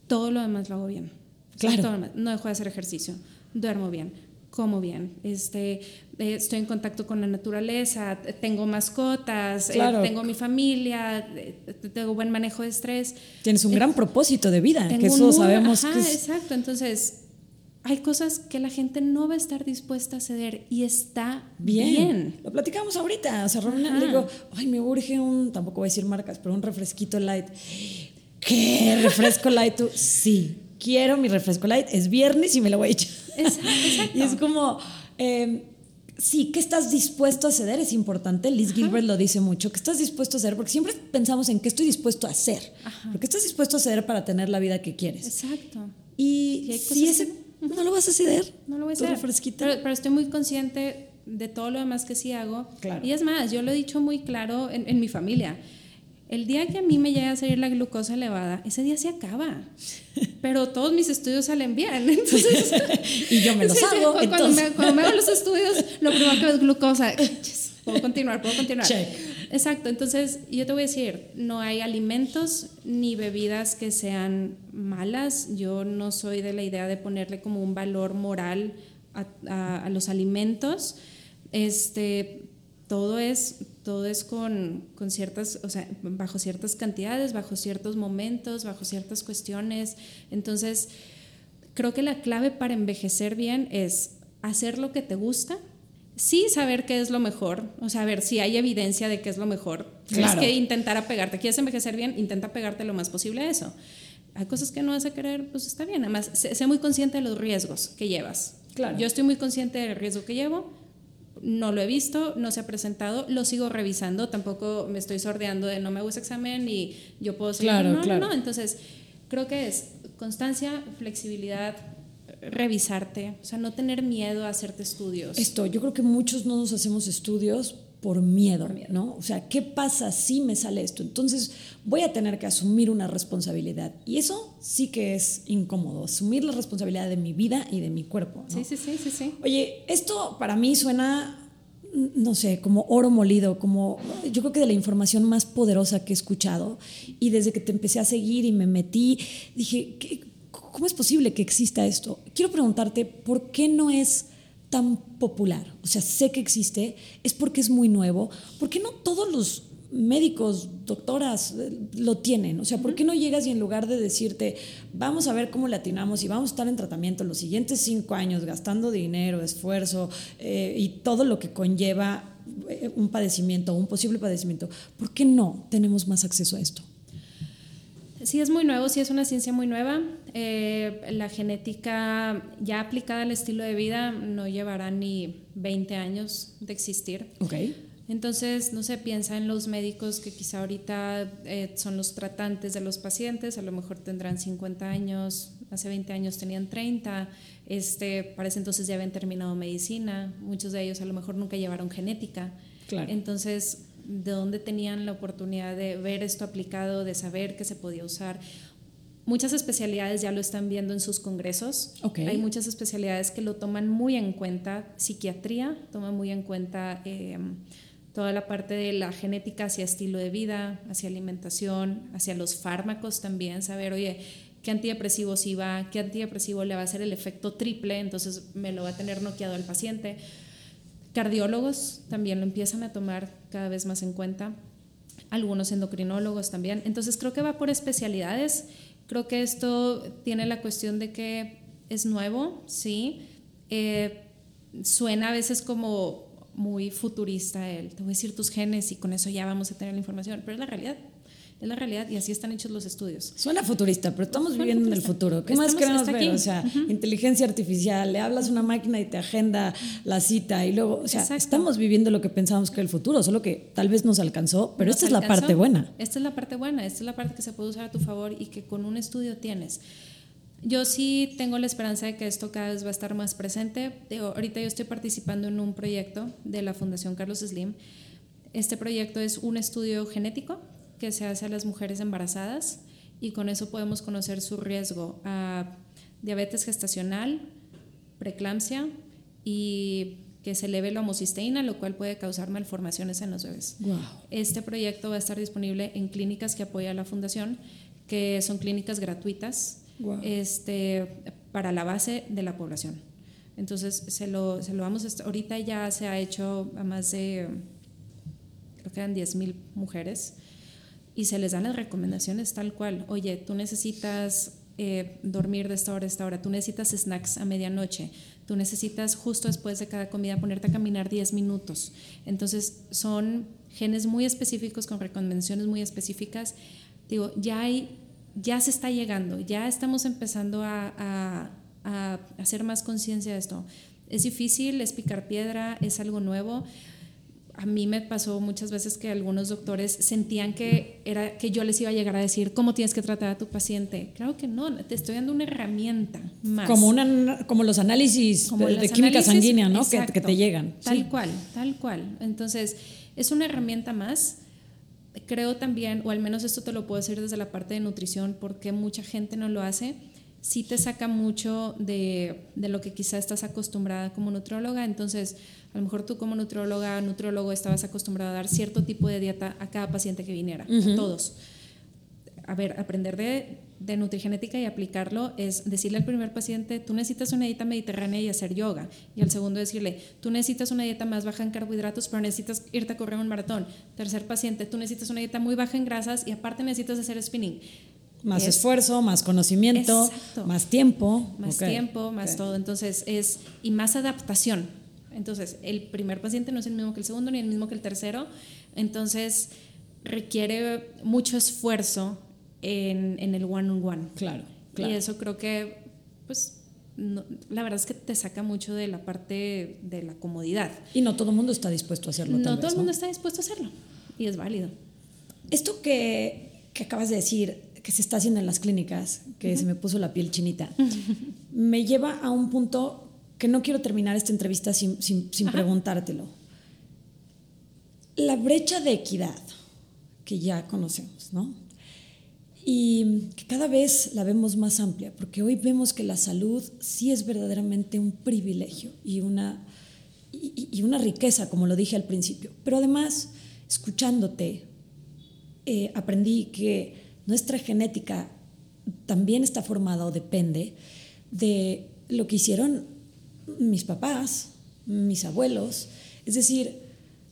Todo lo demás lo hago bien. Claro. No dejo de hacer ejercicio, duermo bien, como bien, este, eh, estoy en contacto con la naturaleza, tengo mascotas, eh, Claro. tengo mi familia, eh, tengo buen manejo de estrés. Tienes un Eh, gran propósito de vida, que un eso muy- sabemos ajá, que es- exacto. Entonces, hay cosas que la gente no va a estar dispuesta a ceder y está bien. bien. Lo platicamos ahorita. O sea, le digo, ay, me urge un, tampoco voy a decir marcas, pero un refresquito light. ¿Qué? ¿Refresco light tú? Sí, quiero mi refresco light. Es viernes y me lo voy a echar. Exacto, exacto. Y es como, eh, sí, ¿qué estás dispuesto a ceder? Es importante. Liz Gilbert lo dice mucho. ¿Qué estás dispuesto a hacer? Porque siempre pensamos en qué estoy dispuesto a hacer. Porque estás dispuesto a ceder para tener la vida que quieres. Exacto. Y, si ese, que no lo vas a ceder. No lo voy a refresquito. Pero, pero estoy muy consciente de todo lo demás que sí hago. Claro. Y es más, yo lo he dicho muy claro en, en mi familia. El día que a mí me llega a salir la glucosa elevada, ese día se acaba. Pero todos mis estudios salen bien. Entonces, y yo me los Sí, hago. cu- cuando, me, cuando me hago los estudios, lo primero que es glucosa. Puedo continuar, puedo continuar. Check. Exacto, entonces yo te voy a decir, no hay alimentos ni bebidas que sean malas. Yo no soy de la idea de ponerle como un valor moral a, a- a los alimentos. Este, todo es, todo es con, con ciertas, o sea, bajo ciertas cantidades, bajo ciertos momentos, bajo ciertas cuestiones. Entonces, creo que la clave para envejecer bien es hacer lo que te gusta, sí saber qué es lo mejor, o sea, a ver si hay evidencia de qué es lo mejor. Claro. Es que intentar apegarte. ¿Quieres envejecer bien? Intenta apegarte lo más posible a eso. Hay cosas que no vas a querer, pues está bien. Además, sé, sé muy consciente de los riesgos que llevas. Claro. Yo estoy muy consciente del riesgo que llevo. No lo he visto, no se ha presentado, lo sigo revisando. Tampoco me estoy sordeando de no me hago ese examen y yo puedo seguir. Claro, no, claro. no, no. Entonces, creo que es constancia, flexibilidad, revisarte, o sea, no tener miedo a hacerte estudios. Esto, yo creo que muchos no nos hacemos estudios por miedo, ¿no? O sea, ¿qué pasa si me sale esto? Entonces voy a tener que asumir una responsabilidad. Y eso sí que es incómodo, asumir la responsabilidad de mi vida y de mi cuerpo. ¿no? Sí, sí, sí, sí, sí. Oye, esto para mí suena, no sé, como oro molido, como yo creo que de la información más poderosa que he escuchado. Y desde que te empecé a seguir y me metí, dije, ¿qué- ¿cómo es posible que exista esto? Quiero preguntarte, ¿por qué no es tan popular? O sea, sé que existe, es porque es muy nuevo. ¿Por qué no todos los médicos, doctoras eh, lo tienen? O sea, ¿por qué no llegas y en lugar de decirte, vamos a ver cómo le atinamos y vamos a estar en tratamiento los siguientes cinco años gastando dinero, esfuerzo eh, y todo lo que conlleva eh, un padecimiento, un posible padecimiento, ¿por qué no tenemos más acceso a esto? Sí, es muy nuevo, sí es una ciencia muy nueva. Eh, la genética ya aplicada al estilo de vida no llevará ni 20 años de existir. Ok. Entonces, no se piensa en los médicos que quizá ahorita eh, son los tratantes de los pacientes, a lo mejor tendrán 50 años, hace 20 años tenían 30, este, para ese entonces ya habían terminado medicina, muchos de ellos a lo mejor nunca llevaron genética. Claro. Entonces, ¿de dónde tenían la oportunidad de ver esto aplicado, de saber que se podía usar? Muchas especialidades ya lo están viendo en sus congresos. Hay muchas especialidades que lo toman muy en cuenta. Psiquiatría toma muy en cuenta eh, toda la parte de la genética hacia estilo de vida, hacia alimentación, hacia los fármacos también. Saber, oye, qué antidepresivo sí va, qué antidepresivo le va a hacer el efecto triple, entonces me lo va a tener noqueado al paciente. Cardiólogos también lo empiezan a tomar cada vez más en cuenta, algunos endocrinólogos también. Entonces creo que va por especialidades. Creo que esto tiene la cuestión de que es nuevo, sí. Eh, suena a veces como muy futurista el, te voy a decir tus genes y con eso ya vamos a tener la información, pero es la realidad. Es la realidad y así están hechos los estudios. Suena futurista, pero estamos Suena viviendo en el futurista. futuro. ¿Qué más Estamos- queremos está ver? aquí. O sea, inteligencia artificial, le hablas a una máquina y te agenda la cita y luego, o sea, Exacto. estamos viviendo lo que pensábamos que era el futuro, solo que tal vez nos alcanzó, pero Nos esta es la alcanzó. parte buena. Esta es la parte buena, esta es la parte que se puede usar a tu favor y que con un estudio tienes. Yo sí tengo la esperanza de que esto cada vez va a estar más presente. Digo, ahorita yo estoy participando en un proyecto de la Fundación Carlos Slim. Este proyecto es un estudio genético que se hace a las mujeres embarazadas y con eso podemos conocer su riesgo a diabetes gestacional, preeclampsia y que se eleve la homocisteína, lo cual puede causar malformaciones en los bebés. Wow. Este proyecto va a estar disponible en clínicas que apoya la fundación, que son clínicas gratuitas este, para la base de la población. Entonces, se lo, se lo vamos a ahorita ya se ha hecho a más de, creo que eran 10 mil mujeres, y se les dan las recomendaciones tal cual. Oye, tú necesitas eh, dormir de esta hora a esta hora, tú necesitas snacks a medianoche, tú necesitas justo después de cada comida ponerte a caminar 10 minutos. Entonces, son genes muy específicos con recomendaciones muy específicas. Digo, ya hay, ya se está llegando, ya estamos empezando a, a- a hacer más conciencia de esto. Es difícil, es picar piedra, es algo nuevo. A mí me pasó muchas veces que algunos doctores sentían que era que yo les iba a llegar a decir cómo tienes que tratar a tu paciente. Claro que no, te estoy dando una herramienta más. Como, una, como los análisis Como de, de química análisis, sanguínea, ¿no? Que, te llegan. Tal Sí. cual, tal cual. Entonces, es una herramienta más. Creo también, o al menos esto te lo puedo decir desde la parte de nutrición, porque mucha gente no lo hace. Sí te saca mucho de, de lo que quizá estás acostumbrada como nutrióloga. Entonces, a lo mejor tú como nutrióloga, nutriólogo, estabas acostumbrada a dar cierto tipo de dieta a cada paciente que viniera, a todos a ver, aprender de, de nutrigenética y aplicarlo es decirle al primer paciente, tú necesitas una dieta mediterránea y hacer yoga. Y al segundo decirle, tú necesitas una dieta más baja en carbohidratos, pero necesitas irte a correr un maratón. Tercer paciente, tú necesitas una dieta muy baja en grasas y aparte necesitas hacer spinning. Más Es- esfuerzo, más conocimiento, Exacto. más tiempo. Más tiempo, más todo. Entonces es, y más adaptación. Entonces, el primer paciente no es el mismo que el segundo ni el mismo que el tercero. Entonces, requiere mucho esfuerzo en, en el one-on-one. Claro, claro. Y eso creo que, pues, no- la verdad es que te saca mucho de la parte de la comodidad. Y no todo el mundo está dispuesto a hacerlo. No tal todo el mundo está dispuesto a hacerlo y es válido. Esto que, que acabas de decir, que se está haciendo en las clínicas, que se me puso la piel chinita, me lleva a un punto que no quiero terminar esta entrevista sin, sin- sin preguntártelo. La brecha de equidad que ya conocemos, ¿no? Y que cada vez la vemos más amplia, porque hoy vemos que la salud sí es verdaderamente un privilegio y una, y, y una riqueza, como lo dije al principio. Pero además, escuchándote, eh, aprendí que nuestra genética también está formada o depende de lo que hicieron mis papás, mis abuelos. Es decir,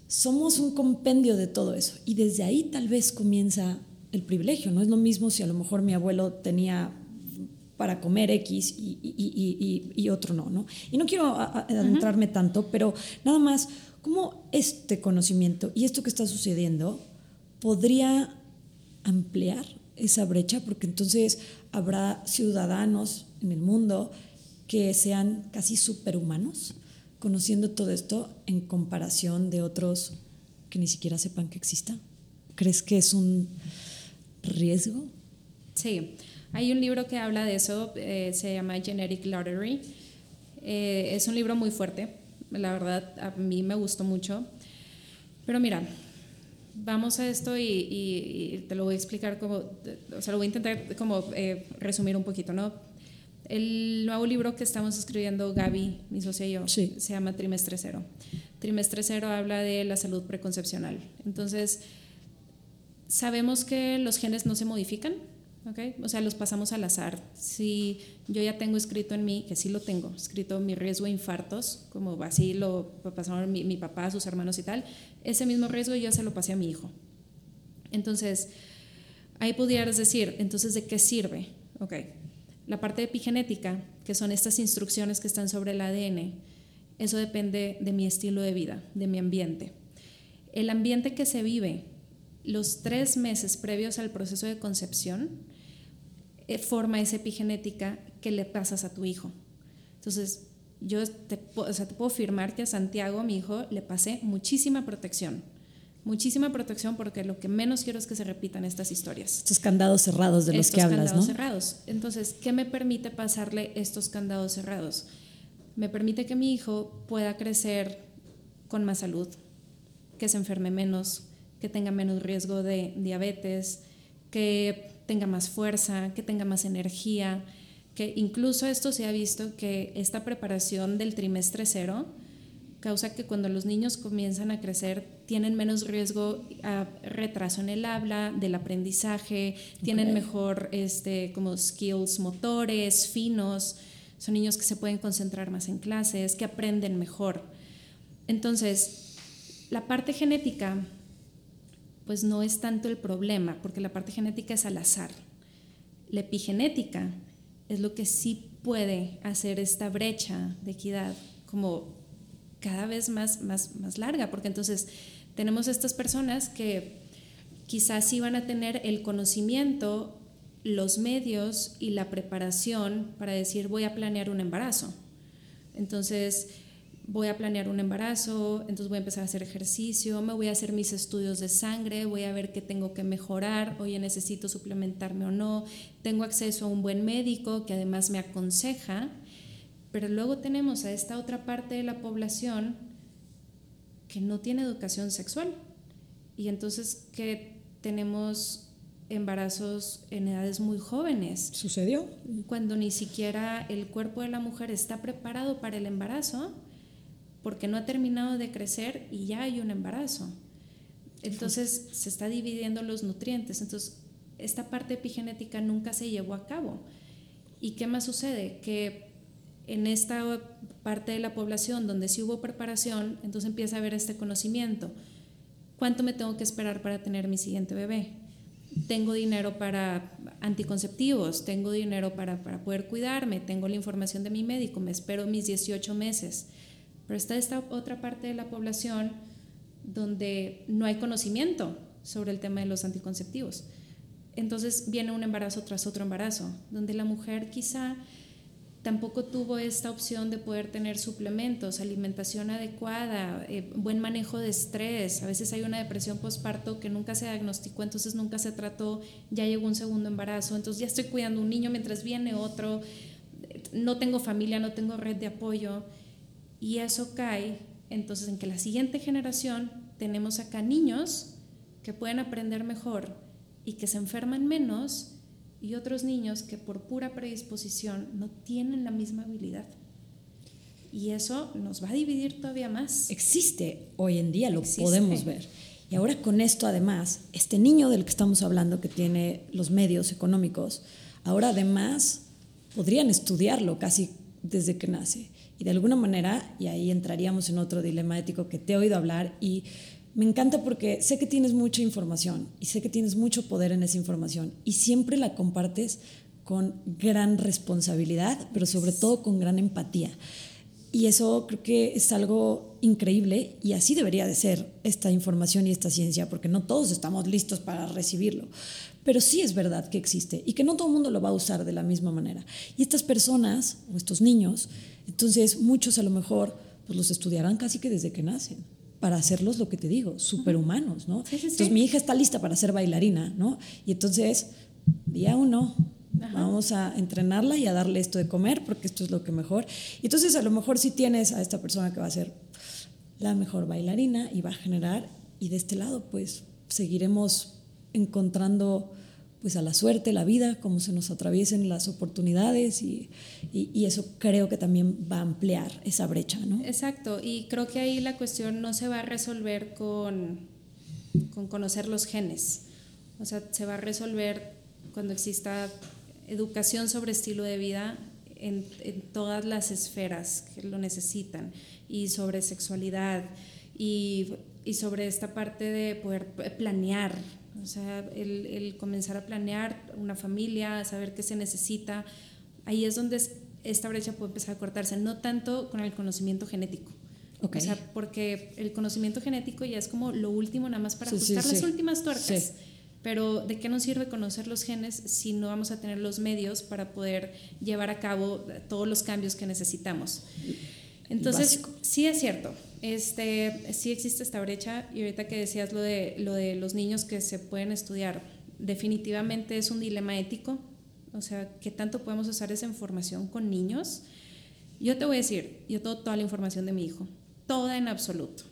somos un compendio de todo eso. Y desde ahí tal vez comienza el privilegio. No es lo mismo si a lo mejor mi abuelo tenía para comer X y, y- y- y- y otro no, ¿no? Y no quiero adentrarme tanto, pero nada más, ¿cómo este conocimiento y esto que está sucediendo podría ampliar esa brecha? Porque entonces habrá ciudadanos en el mundo que sean casi superhumanos conociendo todo esto en comparación de otros que ni siquiera sepan que exista. ¿Crees que es un riesgo? Sí, hay un libro que habla de eso, eh, se llama Genetic Lottery. Eh, es un libro muy fuerte, la verdad a mí me gustó mucho. Pero mira, vamos a esto y, y- y te lo voy a explicar como, o sea, lo voy a intentar como eh, resumir un poquito, ¿no? El nuevo libro que estamos escribiendo, Gaby, mi socia y yo, Sí. se llama Trimestre Cero. Trimestre Cero habla de la salud preconcepcional. Entonces, sabemos que los genes no se modifican, O sea, los pasamos al azar. Si yo ya tengo escrito en mí, que sí lo tengo, escrito mi riesgo de infartos, como así lo pasaron mi, mi papá, sus hermanos y tal, ese mismo riesgo yo se lo pasé a mi hijo. Entonces, ahí pudieras decir, entonces, ¿de qué sirve? Ok, la parte epigenética, que son estas instrucciones que están sobre el ADN, eso depende de mi estilo de vida, de mi ambiente. El ambiente que se vive los tres meses previos al proceso de concepción forma esa epigenética que le pasas a tu hijo. Entonces, yo te, o sea, te puedo afirmar que a Santiago, mi hijo, le pasé muchísima protección. Muchísima protección porque lo que menos quiero es que se repitan estas historias Estos candados cerrados de los estos que hablas, candados ¿no? cerrados. Entonces, ¿qué me permite pasarle estos candados cerrados? Me permite que mi hijo pueda crecer con más salud, que se enferme menos, que tenga menos riesgo de diabetes, que tenga más fuerza, que tenga más energía, que incluso esto se ha visto que esta preparación del trimestre cero causa que cuando los niños comienzan a crecer tienen menos riesgo a retraso en el habla, del aprendizaje, tienen mejor este, como skills motores, finos, son niños que se pueden concentrar más en clases, que aprenden mejor. Entonces, la parte genética, pues no es tanto el problema, porque la parte genética es al azar. La epigenética es lo que sí puede hacer esta brecha de equidad como cada vez más, más, más larga, porque entonces tenemos estas personas que quizás sí van a tener el conocimiento, los medios y la preparación para decir voy a planear un embarazo. Entonces voy a planear un embarazo, entonces voy a empezar a hacer ejercicio, me voy a hacer mis estudios de sangre, voy a ver qué tengo que mejorar, oye, necesito suplementarme o no, tengo acceso a un buen médico que además me aconseja, pero luego tenemos a esta otra parte de la población que no tiene educación sexual y entonces que tenemos embarazos en edades muy jóvenes, ¿Sucedió? cuando ni siquiera el cuerpo de la mujer está preparado para el embarazo porque no ha terminado de crecer y ya hay un embarazo. Entonces se está dividiendo los nutrientes. Entonces esta parte epigenética nunca se llevó a cabo. ¿Y qué más sucede? Que en esta parte de la población donde sí hubo preparación, entonces empieza a haber este conocimiento. ¿Cuánto me tengo que esperar para tener mi siguiente bebé? Tengo dinero para anticonceptivos, tengo dinero para, para poder cuidarme, tengo la información de mi médico, me espero mis 18 meses. Pero está esta otra parte de la población donde no hay conocimiento sobre el tema de los anticonceptivos. Entonces viene un embarazo tras otro embarazo, donde la mujer quizá tampoco tuvo esta opción de poder tener suplementos, alimentación adecuada, eh, buen manejo de estrés. A veces hay una depresión postparto que nunca se diagnosticó, entonces nunca se trató, ya llegó un segundo embarazo, entonces ya estoy cuidando un niño mientras viene otro, no tengo familia, no tengo red de apoyo. Y eso cae entonces en que la siguiente generación tenemos acá niños que pueden aprender mejor y que se enferman menos y otros niños que por pura predisposición no tienen la misma habilidad. Y eso nos va a dividir todavía más. Existe hoy en día, lo podemos ver. Y ahora con esto además, este niño del que estamos hablando que tiene los medios económicos, ahora además podrían estudiarlo casi desde que nace. Y de alguna manera, y ahí entraríamos en otro dilema ético que te he oído hablar y me encanta porque sé que tienes mucha información y sé que tienes mucho poder en esa información y siempre la compartes con gran responsabilidad, pero sobre todo con gran empatía. Y eso creo que es algo increíble y así debería de ser esta información y esta ciencia, porque no todos estamos listos para recibirlo. Pero sí es verdad que existe y que no todo el mundo lo va a usar de la misma manera. Y estas personas o estos niños, entonces muchos a lo mejor pues los estudiarán casi que desde que nacen para hacerlos lo que te digo, superhumanos, ¿no? entonces mi hija está lista para ser bailarina, ¿no? Y entonces, día uno, vamos a entrenarla y a darle esto de comer porque esto es lo que mejor. Y entonces a lo mejor si tienes a esta persona que va a ser la mejor bailarina y va a generar, y de este lado pues seguiremos encontrando pues a la suerte, la vida, cómo se nos atraviesen las oportunidades y, y, eso creo que también va a ampliar esa brecha, ¿no? Exacto, y creo que ahí la cuestión no se va a resolver con, con conocer los genes, o sea, se va a resolver cuando exista educación sobre estilo de vida en, en todas las esferas que lo necesitan y sobre sexualidad y, y sobre esta parte de poder planear o sea, el, comenzar a planear una familia, saber qué se necesita, ahí es donde esta brecha puede empezar a cortarse, no tanto con el conocimiento genético. O sea, porque el conocimiento genético ya es como lo último nada más para ajustar las últimas tuercas. Pero ¿de qué nos sirve conocer los genes si no vamos a tener los medios para poder llevar a cabo todos los cambios que necesitamos? Entonces, sí es cierto, este, sí existe esta brecha y ahorita que decías lo de, lo de los niños que se pueden estudiar, definitivamente es un dilema ético, o sea, ¿qué tanto podemos usar esa información con niños? Yo te voy a decir, yo tengo toda la información de mi hijo, toda en absoluto.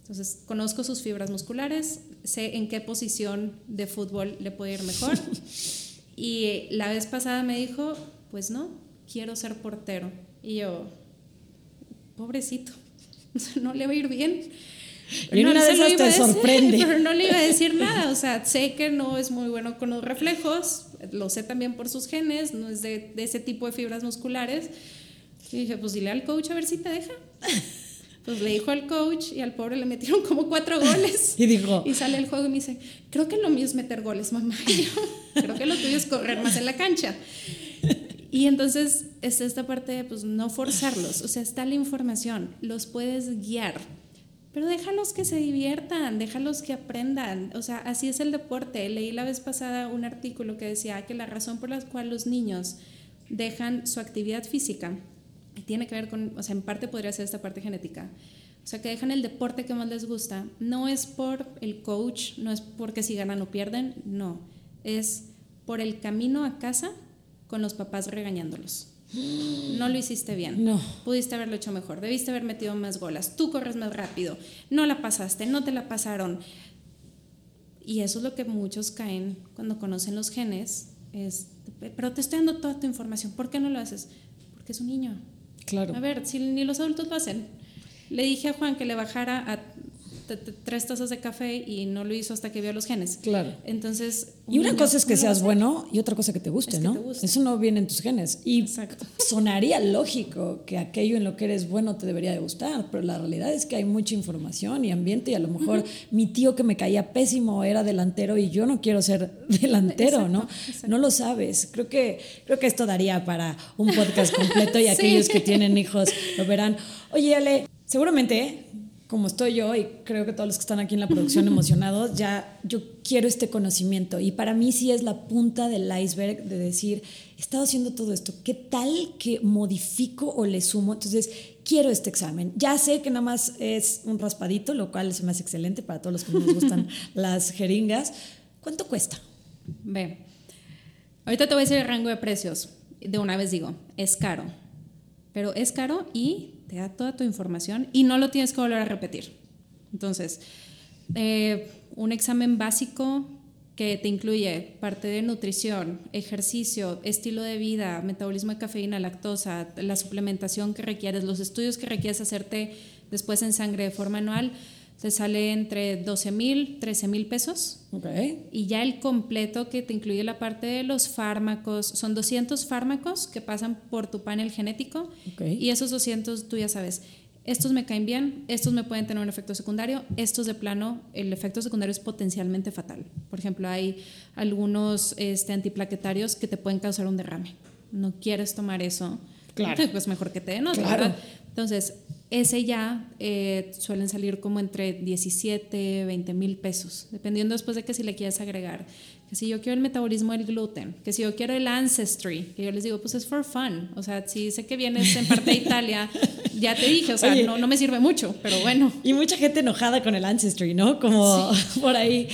Entonces, conozco sus fibras musculares, sé en qué posición de fútbol le puede ir mejor. y la vez pasada me dijo, pues no, quiero ser portero. Y yo, pobrecito, no le va a ir bien. Y no, una de esas te sorprende. pero no le iba a decir nada. O sea, sé que no es muy bueno con los reflejos, lo sé también por sus genes, no es de, ese tipo de fibras musculares. Y dije, pues dile al coach a ver si te deja. Pues le dijo al coach y al pobre le metieron como cuatro goles. y dijo. Y sale el juego y me dice, creo que lo mío es meter goles, mamá. creo que lo tuyo es correr más en la cancha. Y entonces es esta parte de pues, no forzarlos, o sea, está la información, los puedes guiar, pero déjalos que se diviertan, déjalos que aprendan, o sea, así es el deporte. Leí la vez pasada un artículo que decía que la razón por la cual los niños dejan su actividad física tiene que ver con, o sea, en parte podría ser esta parte genética. O sea, que dejan el deporte que más les gusta. No es por el coach, no es porque si ganan o pierden, no. Es por el camino a casa con los papás regañándolos. No lo hiciste bien. No. Pudiste haberlo hecho mejor. Debiste haber metido más golas. Tú corres más rápido. No la pasaste. No te la pasaron. Y eso es lo que muchos caen cuando conocen los genes. Es, pero te estoy dando toda tu información. ¿Por qué no lo haces? Porque es un niño. Claro. A ver, si ni los adultos lo hacen. Le dije a Juan que le bajara a tres tazas de café y no lo hizo hasta que vio los genes. Claro. Entonces. Y una cosa es que seas bueno y otra cosa que te guste, ¿no? Eso no viene en tus genes. Y sonaría lógico que aquello en lo que eres bueno te debería de gustar, pero la realidad es que hay mucha información y ambiente y a lo mejor mi tío que me caía pésimo era delantero y yo no quiero ser delantero, ¿no? No lo sabes. Creo que, creo que esto daría para un podcast completo y aquellos que tienen hijos lo verán. Oye, Ale, seguramente, como estoy yo y creo que todos los que están aquí en la producción emocionados, ya yo quiero este conocimiento. Y para mí sí es la punta del iceberg de decir, he estado haciendo todo esto, ¿qué tal que modifico o le sumo? Entonces, quiero este examen. Ya sé que nada más es un raspadito, lo cual se me hace excelente para todos los que no nos gustan las jeringas. ¿Cuánto cuesta? Ve, ahorita te voy a decir el rango de precios. De una vez digo, es caro. Pero es caro y te da toda tu información y no lo tienes que volver a repetir. Entonces, eh, un examen básico que te incluye parte de nutrición, ejercicio, estilo de vida, metabolismo de cafeína, lactosa, la suplementación que requieres, los estudios que requieres hacerte después en sangre de forma anual, te sale entre 12 mil, 13 mil pesos. Okay. Y ya el completo que te incluye la parte de los fármacos, son 200 fármacos que pasan por tu panel genético. Okay. Y esos 200, tú ya sabes, estos me caen bien, estos me pueden tener un efecto secundario, estos de plano, el efecto secundario es potencialmente fatal. Por ejemplo, hay algunos este, antiplaquetarios que te pueden causar un derrame. No quieres tomar eso, claro. pues mejor que te den otro, claro. ¿verdad? Entonces, ese ya eh, suelen salir como entre 17, 20 mil pesos, dependiendo después de que si le quieres agregar. Que si yo quiero el metabolismo del gluten, que si yo quiero el ancestry, que yo les digo, pues es for fun. O sea, si sé que vienes en parte de Italia, ya te dije, o sea, Oye. no, no me sirve mucho, pero bueno. Y mucha gente enojada con el ancestry, ¿no? Como por ahí.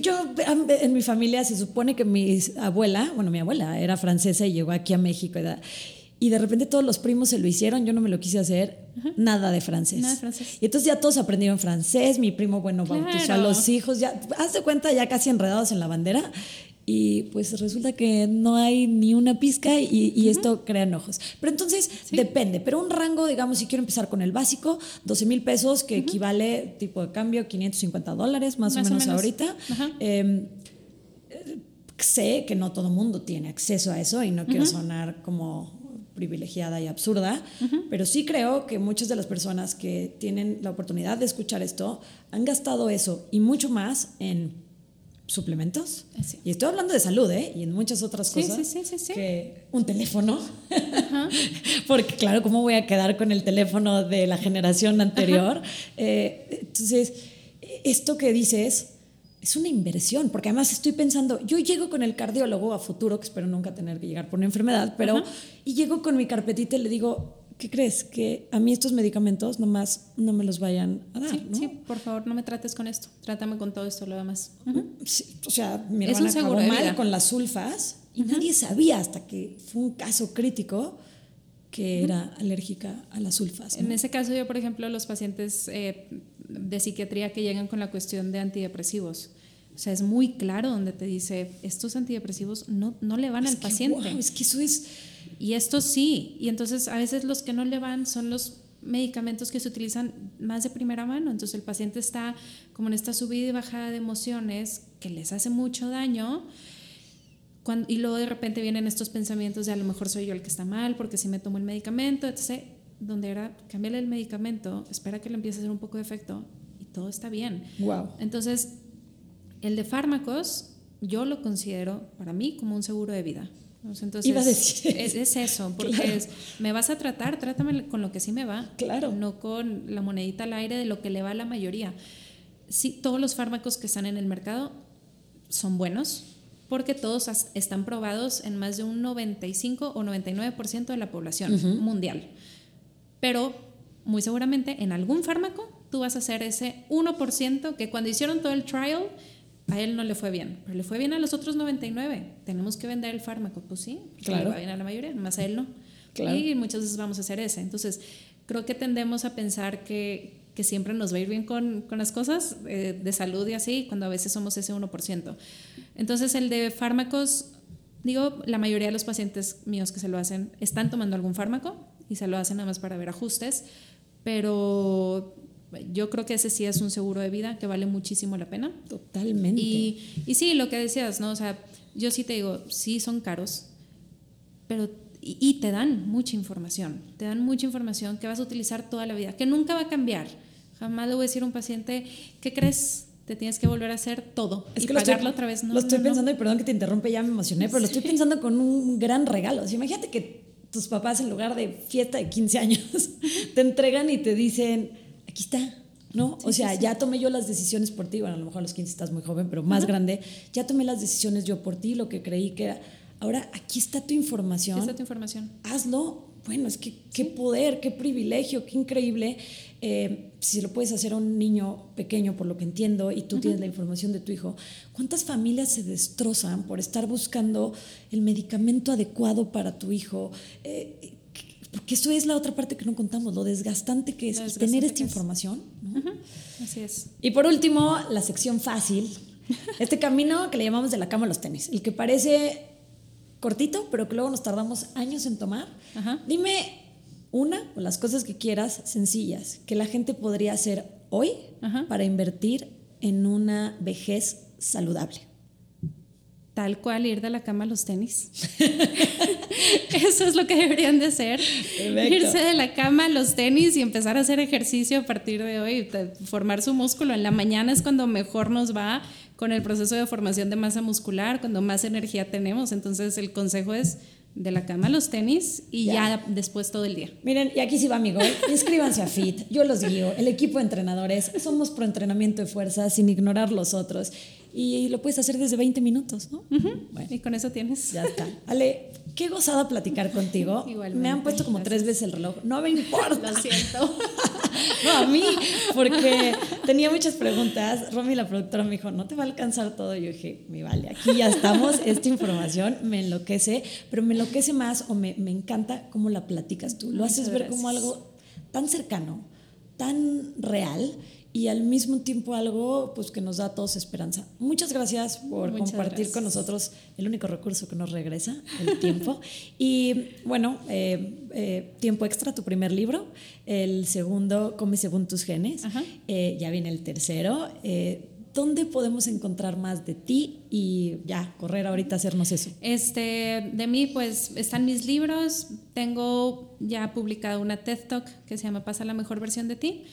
Yo, en mi familia se supone que mi abuela, bueno, mi abuela era francesa y llegó aquí a México. ¿verdad? Y de repente todos los primos se lo hicieron, yo no me lo quise hacer, nada de francés. Nada de francés. Y entonces ya todos aprendieron francés, mi primo, bueno, bautizó a Claro. los hijos, ya, haz de cuenta, ya casi enredados en la bandera. Y pues resulta que no hay ni una pizca y, y esto crea enojos. Pero entonces depende, pero un rango, digamos, si quiero empezar con el básico, 12 mil pesos, que equivale tipo de cambio 550 dólares más, Más o o menos, ahorita. Ajá. Eh, sé que no todo el mundo tiene acceso a eso y no quiero sonar como privilegiada y absurda, pero sí creo que muchas de las personas que tienen la oportunidad de escuchar esto han gastado eso y mucho más en suplementos. Y estoy hablando de salud, ¿eh? Y en muchas otras cosas. sí, sí, sí, sí. Que un teléfono. Porque claro, ¿cómo voy a quedar con el teléfono de la generación anterior? Eh, entonces, esto que dices es una inversión, porque además estoy pensando, yo llego con el cardiólogo a futuro, que espero nunca tener que llegar por una enfermedad, pero, y llego con mi carpetita y le digo, ¿qué crees? Que a mí estos medicamentos nomás no me los vayan a dar, Sí, ¿no? sí, por favor, no me trates con esto. Trátame con todo esto, lo demás. Sí, o sea, mi Es hermana un seguro acabó mal con las sulfas y nadie sabía hasta que fue un caso crítico que era alérgica a las sulfas. ¿no? En ese caso, yo, por ejemplo, los pacientes eh, de psiquiatría que llegan con la cuestión de antidepresivos, o sea, es muy claro donde te dice, estos antidepresivos no, no le van Es al que, paciente. guau, es que eso es... Y estos sí. Y entonces a veces los que no le van son los medicamentos que se utilizan más de primera mano. Entonces el paciente está como en esta subida y bajada de emociones que les hace mucho daño. Cuando, y luego de repente vienen estos pensamientos de a lo mejor soy yo el que está mal porque si me tomo el medicamento, etc. Donde era, cámbiale el medicamento, espera que le empiece a hacer un poco de efecto y todo está bien. Wow. Entonces, el de fármacos, yo lo considero para mí como un seguro de vida. Entonces, Iba a decir es, es eso, porque Claro. es, me vas a tratar, trátame con lo que sí me va. Claro. No con la monedita al aire de lo que le va a la mayoría. Sí, todos los fármacos que están en el mercado son buenos, porque todos están probados en más de un 95 o 99% de la población mundial. Pero muy seguramente en algún fármaco tú vas a hacer ese 1% que cuando hicieron todo el trial a él no le fue bien, pero le fue bien a los otros 99. Tenemos que vender el fármaco, pues sí, Claro. le va bien a la mayoría, más a él no. Claro. Y muchas veces vamos a hacer ese. Entonces, creo que tendemos a pensar que, que siempre nos va a ir bien con, con las cosas eh, de salud y así, cuando a veces somos ese 1%. Entonces, el de fármacos, digo, la mayoría de los pacientes míos que se lo hacen están tomando algún fármaco y se lo hacen nada más para ver ajustes, pero yo creo que ese sí es un seguro de vida que vale muchísimo la pena. Totalmente. Y, y sí, lo que decías, ¿no? O sea, yo sí te digo, sí son caros, pero y, y te dan mucha información, te dan mucha información que vas a utilizar toda la vida, que nunca va a cambiar. Jamás le voy a decir a un paciente, ¿qué crees? Te tienes que volver a hacer todo Es y que lo pagarlo estoy, otra vez. No, lo estoy no, no. pensando, y perdón que te interrumpe, ya me emocioné, pero lo estoy pensando con un gran regalo. O sea, imagínate que tus papás en lugar de fiesta de 15 años, te entregan y te dicen, aquí está, ¿no? o sea, ya tomé yo las decisiones por ti, bueno, a lo mejor a los 15 estás muy joven, pero más grande, ya tomé las decisiones yo por ti, lo que creí que era. Ahora, aquí está tu información. Aquí está tu información. Hazlo. Bueno, es que qué poder, qué privilegio, qué increíble. Eh, si lo puedes hacer a un niño pequeño, por lo que entiendo, y tú tienes la información de tu hijo, ¿cuántas familias se destrozan por estar buscando el medicamento adecuado para tu hijo? Eh, porque eso es la otra parte que no contamos, lo desgastante que es tener esta información. Así es. Y por último, la sección fácil. Este camino que le llamamos de la cama a los tenis, el que parece cortito, pero que luego nos tardamos años en tomar. Dime una o las cosas que quieras sencillas que la gente podría hacer hoy para invertir en una vejez saludable. Tal cual ir de la cama a los tenis. Eso es lo que deberían de hacer. Irse de la cama a los tenis y empezar a hacer ejercicio a partir de hoy, formar su músculo. En la mañana es cuando mejor nos va con el proceso de formación de masa muscular, cuando más energía tenemos. Entonces el consejo es de la cama a los tenis y ya. después todo el día. Miren, y aquí sí va, amigo. Inscríbanse a FIT. Yo los guío. El equipo de entrenadores. Somos pro entrenamiento de fuerza sin ignorar los otros. Y lo puedes hacer desde 20 minutos, ¿no? Y con eso tienes. Ya está. Ale, qué gozada platicar contigo. Igualmente. Me han puesto como tres veces el reloj. No me importa. Lo siento. no, a mí, porque tenía muchas preguntas. Romy, la productora, me dijo, no te va a alcanzar todo. Yo dije, me vale, aquí ya estamos. Esta información me enloquece, pero me enloquece más o me, me encanta cómo la platicas tú. Lo haces ver como algo tan cercano, tan real y al mismo tiempo algo pues que nos da a todos esperanza. Muchas gracias por compartir con nosotros el único recurso que nos regresa, el tiempo. y bueno, eh, eh, tiempo extra, tu primer libro, el segundo, Come según tus genes, eh, ya viene el tercero. ¿Dónde podemos encontrar más de ti y ya correr ahorita a hacernos eso? Este, de mí, pues están mis libros. Tengo ya publicado una TED Talk que se llama Pasa la mejor versión de ti.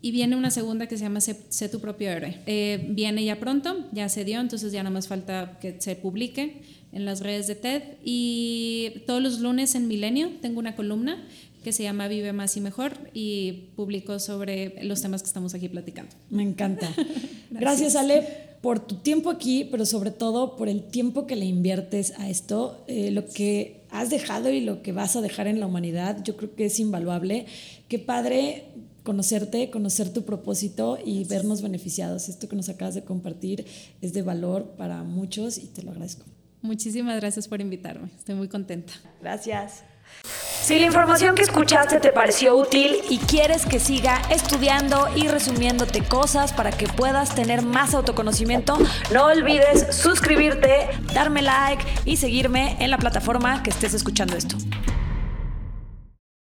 Y viene una segunda que se llama Sé, tu propio héroe. Eh, viene ya pronto, ya se dio, entonces ya no más falta que se publique en las redes de TED. Y todos los lunes en Milenio tengo una columna que se llama Vive más y mejor y publico sobre los temas que estamos aquí platicando. Me encanta. Gracias. Ale, por tu tiempo aquí, pero sobre todo por el tiempo que le inviertes a esto. Eh, lo que has dejado y lo que vas a dejar en la humanidad, yo creo que es invaluable. Qué padre conocerte, conocer tu propósito y vernos beneficiados. Esto que nos acabas de compartir es de valor para muchos y te lo agradezco. Muchísimas gracias por invitarme. Estoy muy contenta. Gracias. Si la información que escuchaste te pareció útil y quieres que siga estudiando y resumiéndote cosas para que puedas tener más autoconocimiento, no olvides suscribirte, darme like y seguirme en la plataforma que estés escuchando esto.